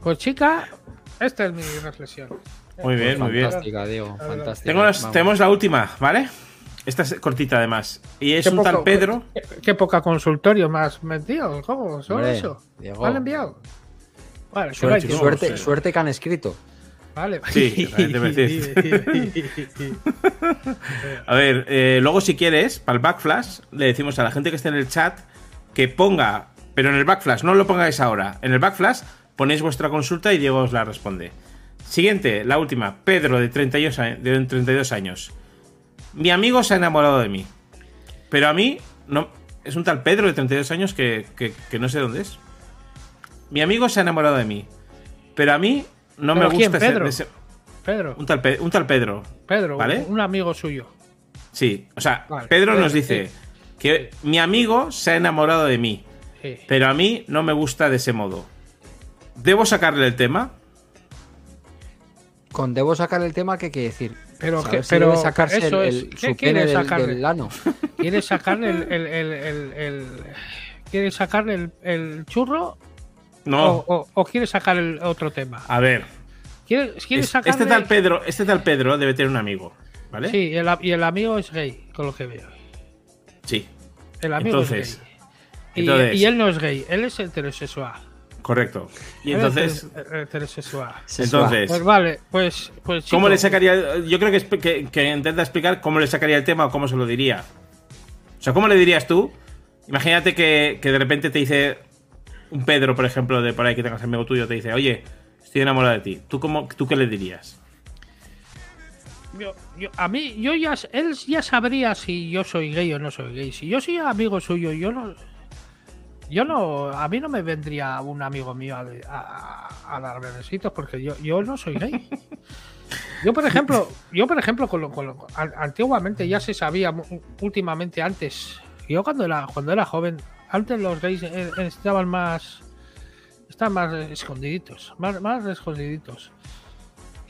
Pues chica, esta es mi reflexión. Muy bien, muy bien. Fantástica, Diego. Fantástica. Tengo las- Vamos. tenemos la última, ¿vale? Esta es cortita además. Y es Qué un tal Pedro. Qué, qué poca consultorio más metido. ¿Cómo? ¿Solo Hombre, eso? ¿Me han enviado? Vale, Suerte, que suerte, que han escrito. Vale. Sí, a ver, eh, luego si quieres, para el backflash, le decimos a la gente que esté en el chat que ponga, pero en el backflash, no lo pongáis ahora, en el backflash ponéis vuestra consulta y Diego os la responde. Siguiente, la última, Pedro de 32, a- de 32 años. Mi amigo se ha enamorado de mí, pero a mí no... Es un tal Pedro de 32 años que, que- que no sé dónde es. Mi amigo se ha enamorado de mí, pero a mí no me ¿Pero quién, gusta Pedro? ese- Pedro, un, tal un tal Pedro. Pedro, ¿Vale? un amigo suyo. Sí, o sea, Vale, Pedro Pedro, nos dice sí. que mi amigo se ha enamorado de mí, Sí. pero a mí no me gusta de ese modo. ¿Debo sacarle el tema? Con debo sacar el tema, ¿qué quiere decir? Pero, Saber que- si pero debe sacarse eso el, es, ¿qué quiere del, sacarle? del ano. ¿Quieres sacarle (laughs) el, el, el, el- el- ¿Quieres sacarle el, el churro No. o, o- o quieres sacar el otro tema? A ver, ¿Quieres, quieres es- sacarle... este tal Pedro, este tal Pedro debe tener un amigo, ¿vale? Sí, y el amigo es gay, con lo que veo. Sí, El amigo Entonces, es gay. Y, entonces- y él no es gay, él es heterosexual. Correcto. Y entonces, es heter- heterosexual. entonces, Pues vale, pues, pues ¿cómo le sacaría? Yo creo que, que intenta explicar cómo le sacaría el tema o cómo se lo diría. O sea, ¿cómo le dirías tú? Imagínate que, que de repente te dice un Pedro, por ejemplo, de por ahí que tengas amigo tuyo, te dice, oye, estoy enamorado de ti. ¿Tú, cómo, ¿tú qué le dirías? yo- yo- a mí, yo ya, él ya sabría si yo soy gay o no soy gay. Si yo soy amigo suyo, yo no, yo no, a mí no me vendría un amigo mío a, a, darme besitos porque yo, yo no soy gay. Yo, por ejemplo, yo, por ejemplo, con lo- con lo- an- antiguamente ya se sabía, últimamente antes, yo cuando era, cuando era joven, antes los gays eh, estaban más, estaban más escondiditos, más, más escondiditos.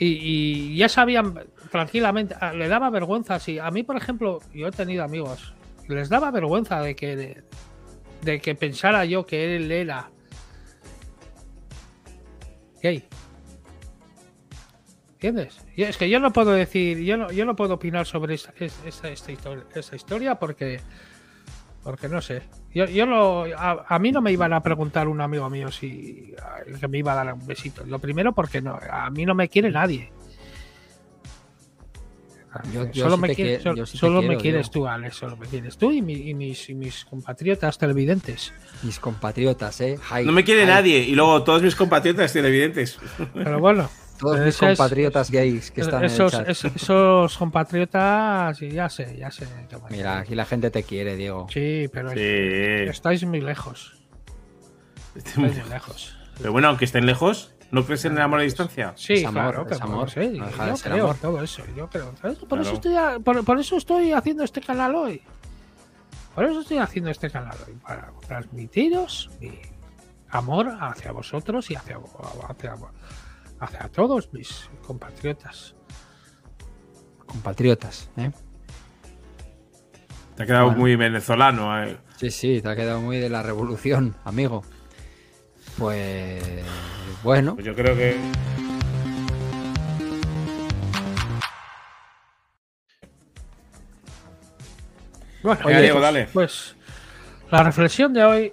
Y, ya sabían tranquilamente, a- le daba vergüenza. Si a mí, por ejemplo, yo he tenido amigos, les daba vergüenza de que, de que pensara yo que él era gay. ¿Entiendes? Es que yo no puedo decir, yo no, yo no puedo opinar sobre esta, es- esta, historia, esta historia porque, porque no sé. Yo, yo no, a, a mí no me iban a preguntar un amigo mío si a- que me iba a dar un besito. Lo primero porque no, a mí no me quiere nadie. Yo- yo solo sí me, quieres, quie- solo, yo sí te solo me quiero, quieres Diego. tú, Alex. Solo me quieres tú y, mi- y mis, y mis compatriotas televidentes. Mis compatriotas, ¿eh? No me quiere nadie. Y luego todos mis compatriotas televidentes. (laughs) Pero bueno. Todos mis compatriotas gays que están esos, en el chat. es- esos compatriotas, y ya sé, ya sé. Mira, aquí la gente te quiere, Diego. Sí, pero Sí. estáis muy lejos. Estáis muy lejos. Pero bueno, aunque estén lejos, ¿no crees en el amor a distancia? Sí, Es amor, claro, es amor, no sé, no deja de yo ser creo amor. en todo eso. Yo creo. ¿sabes? Por, Claro. eso estoy, a- por, por eso estoy haciendo este canal hoy. Por eso estoy haciendo este canal hoy. Para transmitiros mi amor hacia vosotros y hacia, hacia, hacia todos mis compatriotas. Compatriotas, ¿eh? Te ha quedado Bueno. muy venezolano. eh. Sí, sí, te ha quedado muy de la revolución, amigo. Pues bueno, Pues yo creo que. Bueno, Oye, Diego, dale. Pues la reflexión de hoy.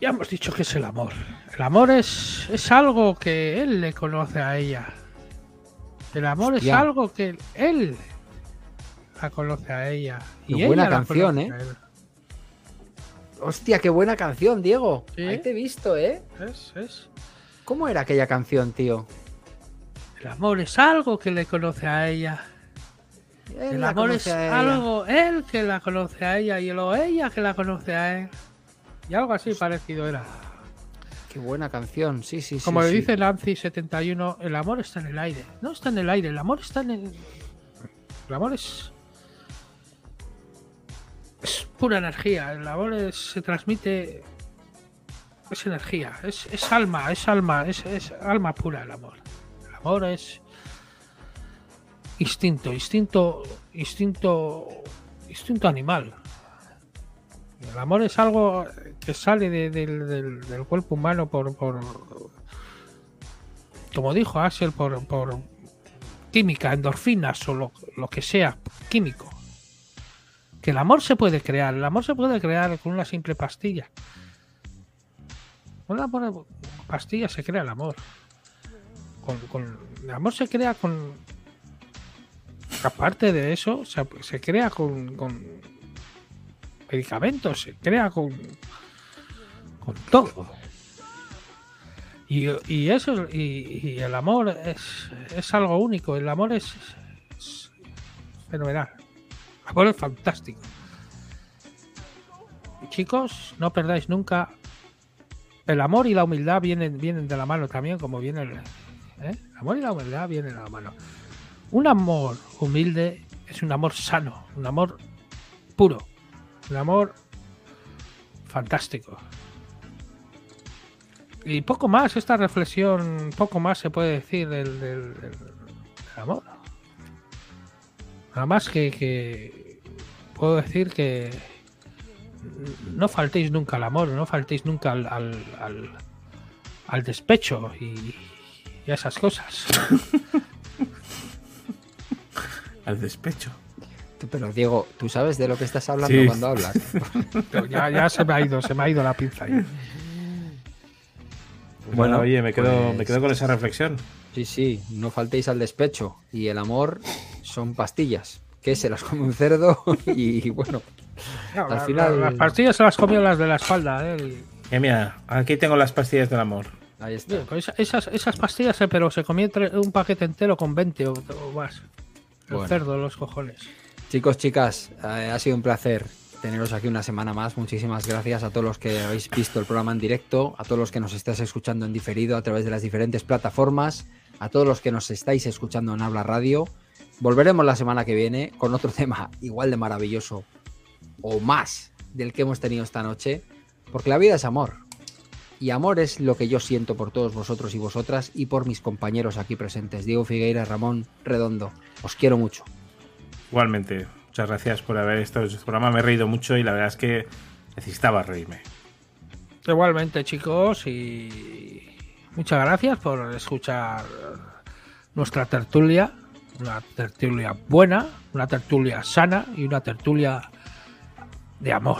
Ya hemos dicho que es el amor. El amor es, es algo que él le conoce a ella. El amor es algo que él la conoce a ella. Qué y buena ella la canción, ¿eh? Hostia, qué buena canción, Diego. Sí. Ahí te he visto, ¿eh? Es- es- ¿Cómo era aquella canción, tío? El amor es algo que le conoce a ella. Él El amor es algo él que la conoce a ella y luego ella que la conoce a él. Y algo así parecido era. Qué buena canción, sí, sí, sí. Como le sí. dice Nancy71, el amor está en el aire. No está en el aire, el amor está en el. El amor es. Es pura energía. El amor es- se transmite. Es energía, es, es alma, es alma, es, es alma pura el amor. El amor es. Instinto, instinto, instinto. Instinto animal. El amor es algo que sale de- del- del cuerpo humano por, por como dijo Axel, por, por química, endorfinas o lo, lo que sea, químico. Que el amor se puede crear, el amor se puede crear con una simple pastilla. Con una pastilla se crea el amor. Con, el amor se crea con. Aparte de eso, se, crea con, medicamentos, se crea con. con todo. Y, eso, y, y el amor es, es algo único. El amor es fenomenal. Amor es fantástico. Chicos, no perdáis nunca. El amor y la humildad vienen, vienen de la mano también, como viene el. ¿eh? El amor y la humildad vienen de la mano. Un amor humilde es un amor sano, un amor puro, un amor fantástico. Y poco más, esta reflexión, poco más se puede decir del- del amor. Nada más que, que puedo decir que no faltéis nunca al amor, no faltéis nunca al, al, al- al despecho y, y a esas cosas. (laughs) Al despecho. Pero Diego, ¿tú sabes de lo que estás hablando Sí. cuando hablas? (laughs) Ya, ya se me ha ido, se me ha ido la pinza ahí. Bueno, oye, me quedo, pues- me quedo con esa reflexión. Sí, sí, no faltéis al despecho. Y el amor son pastillas, que se las come un cerdo (laughs) y bueno, Al Al final- Las pastillas se las comió las de la espalda. ¿eh? Y- Eh, mira, aquí tengo las pastillas del amor. ahí está. Pues esa- esas, esas pastillas, eh, pero se comió un paquete entero con 20 o, o más. El Bueno. cerdo, los cojones. Chicos, chicas, eh, ha sido un placer teneros aquí una semana más. Muchísimas gracias a todos los que habéis visto el programa en directo, a todos los que nos estáis escuchando en diferido a través de las diferentes plataformas, a todos los que nos estáis escuchando en Habla Radio. Volveremos la semana que viene con otro (laughs) tema igual de maravilloso o más del que hemos tenido esta noche, porque la vida es amor. Y amor es lo que yo siento por todos vosotros y vosotras y por mis compañeros aquí presentes, Diego Figueira, Ramón Redondo. Os quiero mucho. Igualmente, muchas gracias por haber estado en este programa. Me he reído mucho y la verdad es que necesitaba reírme. Igualmente, chicos, y muchas gracias por escuchar nuestra tertulia. Una tertulia buena, una tertulia sana y una tertulia de amor.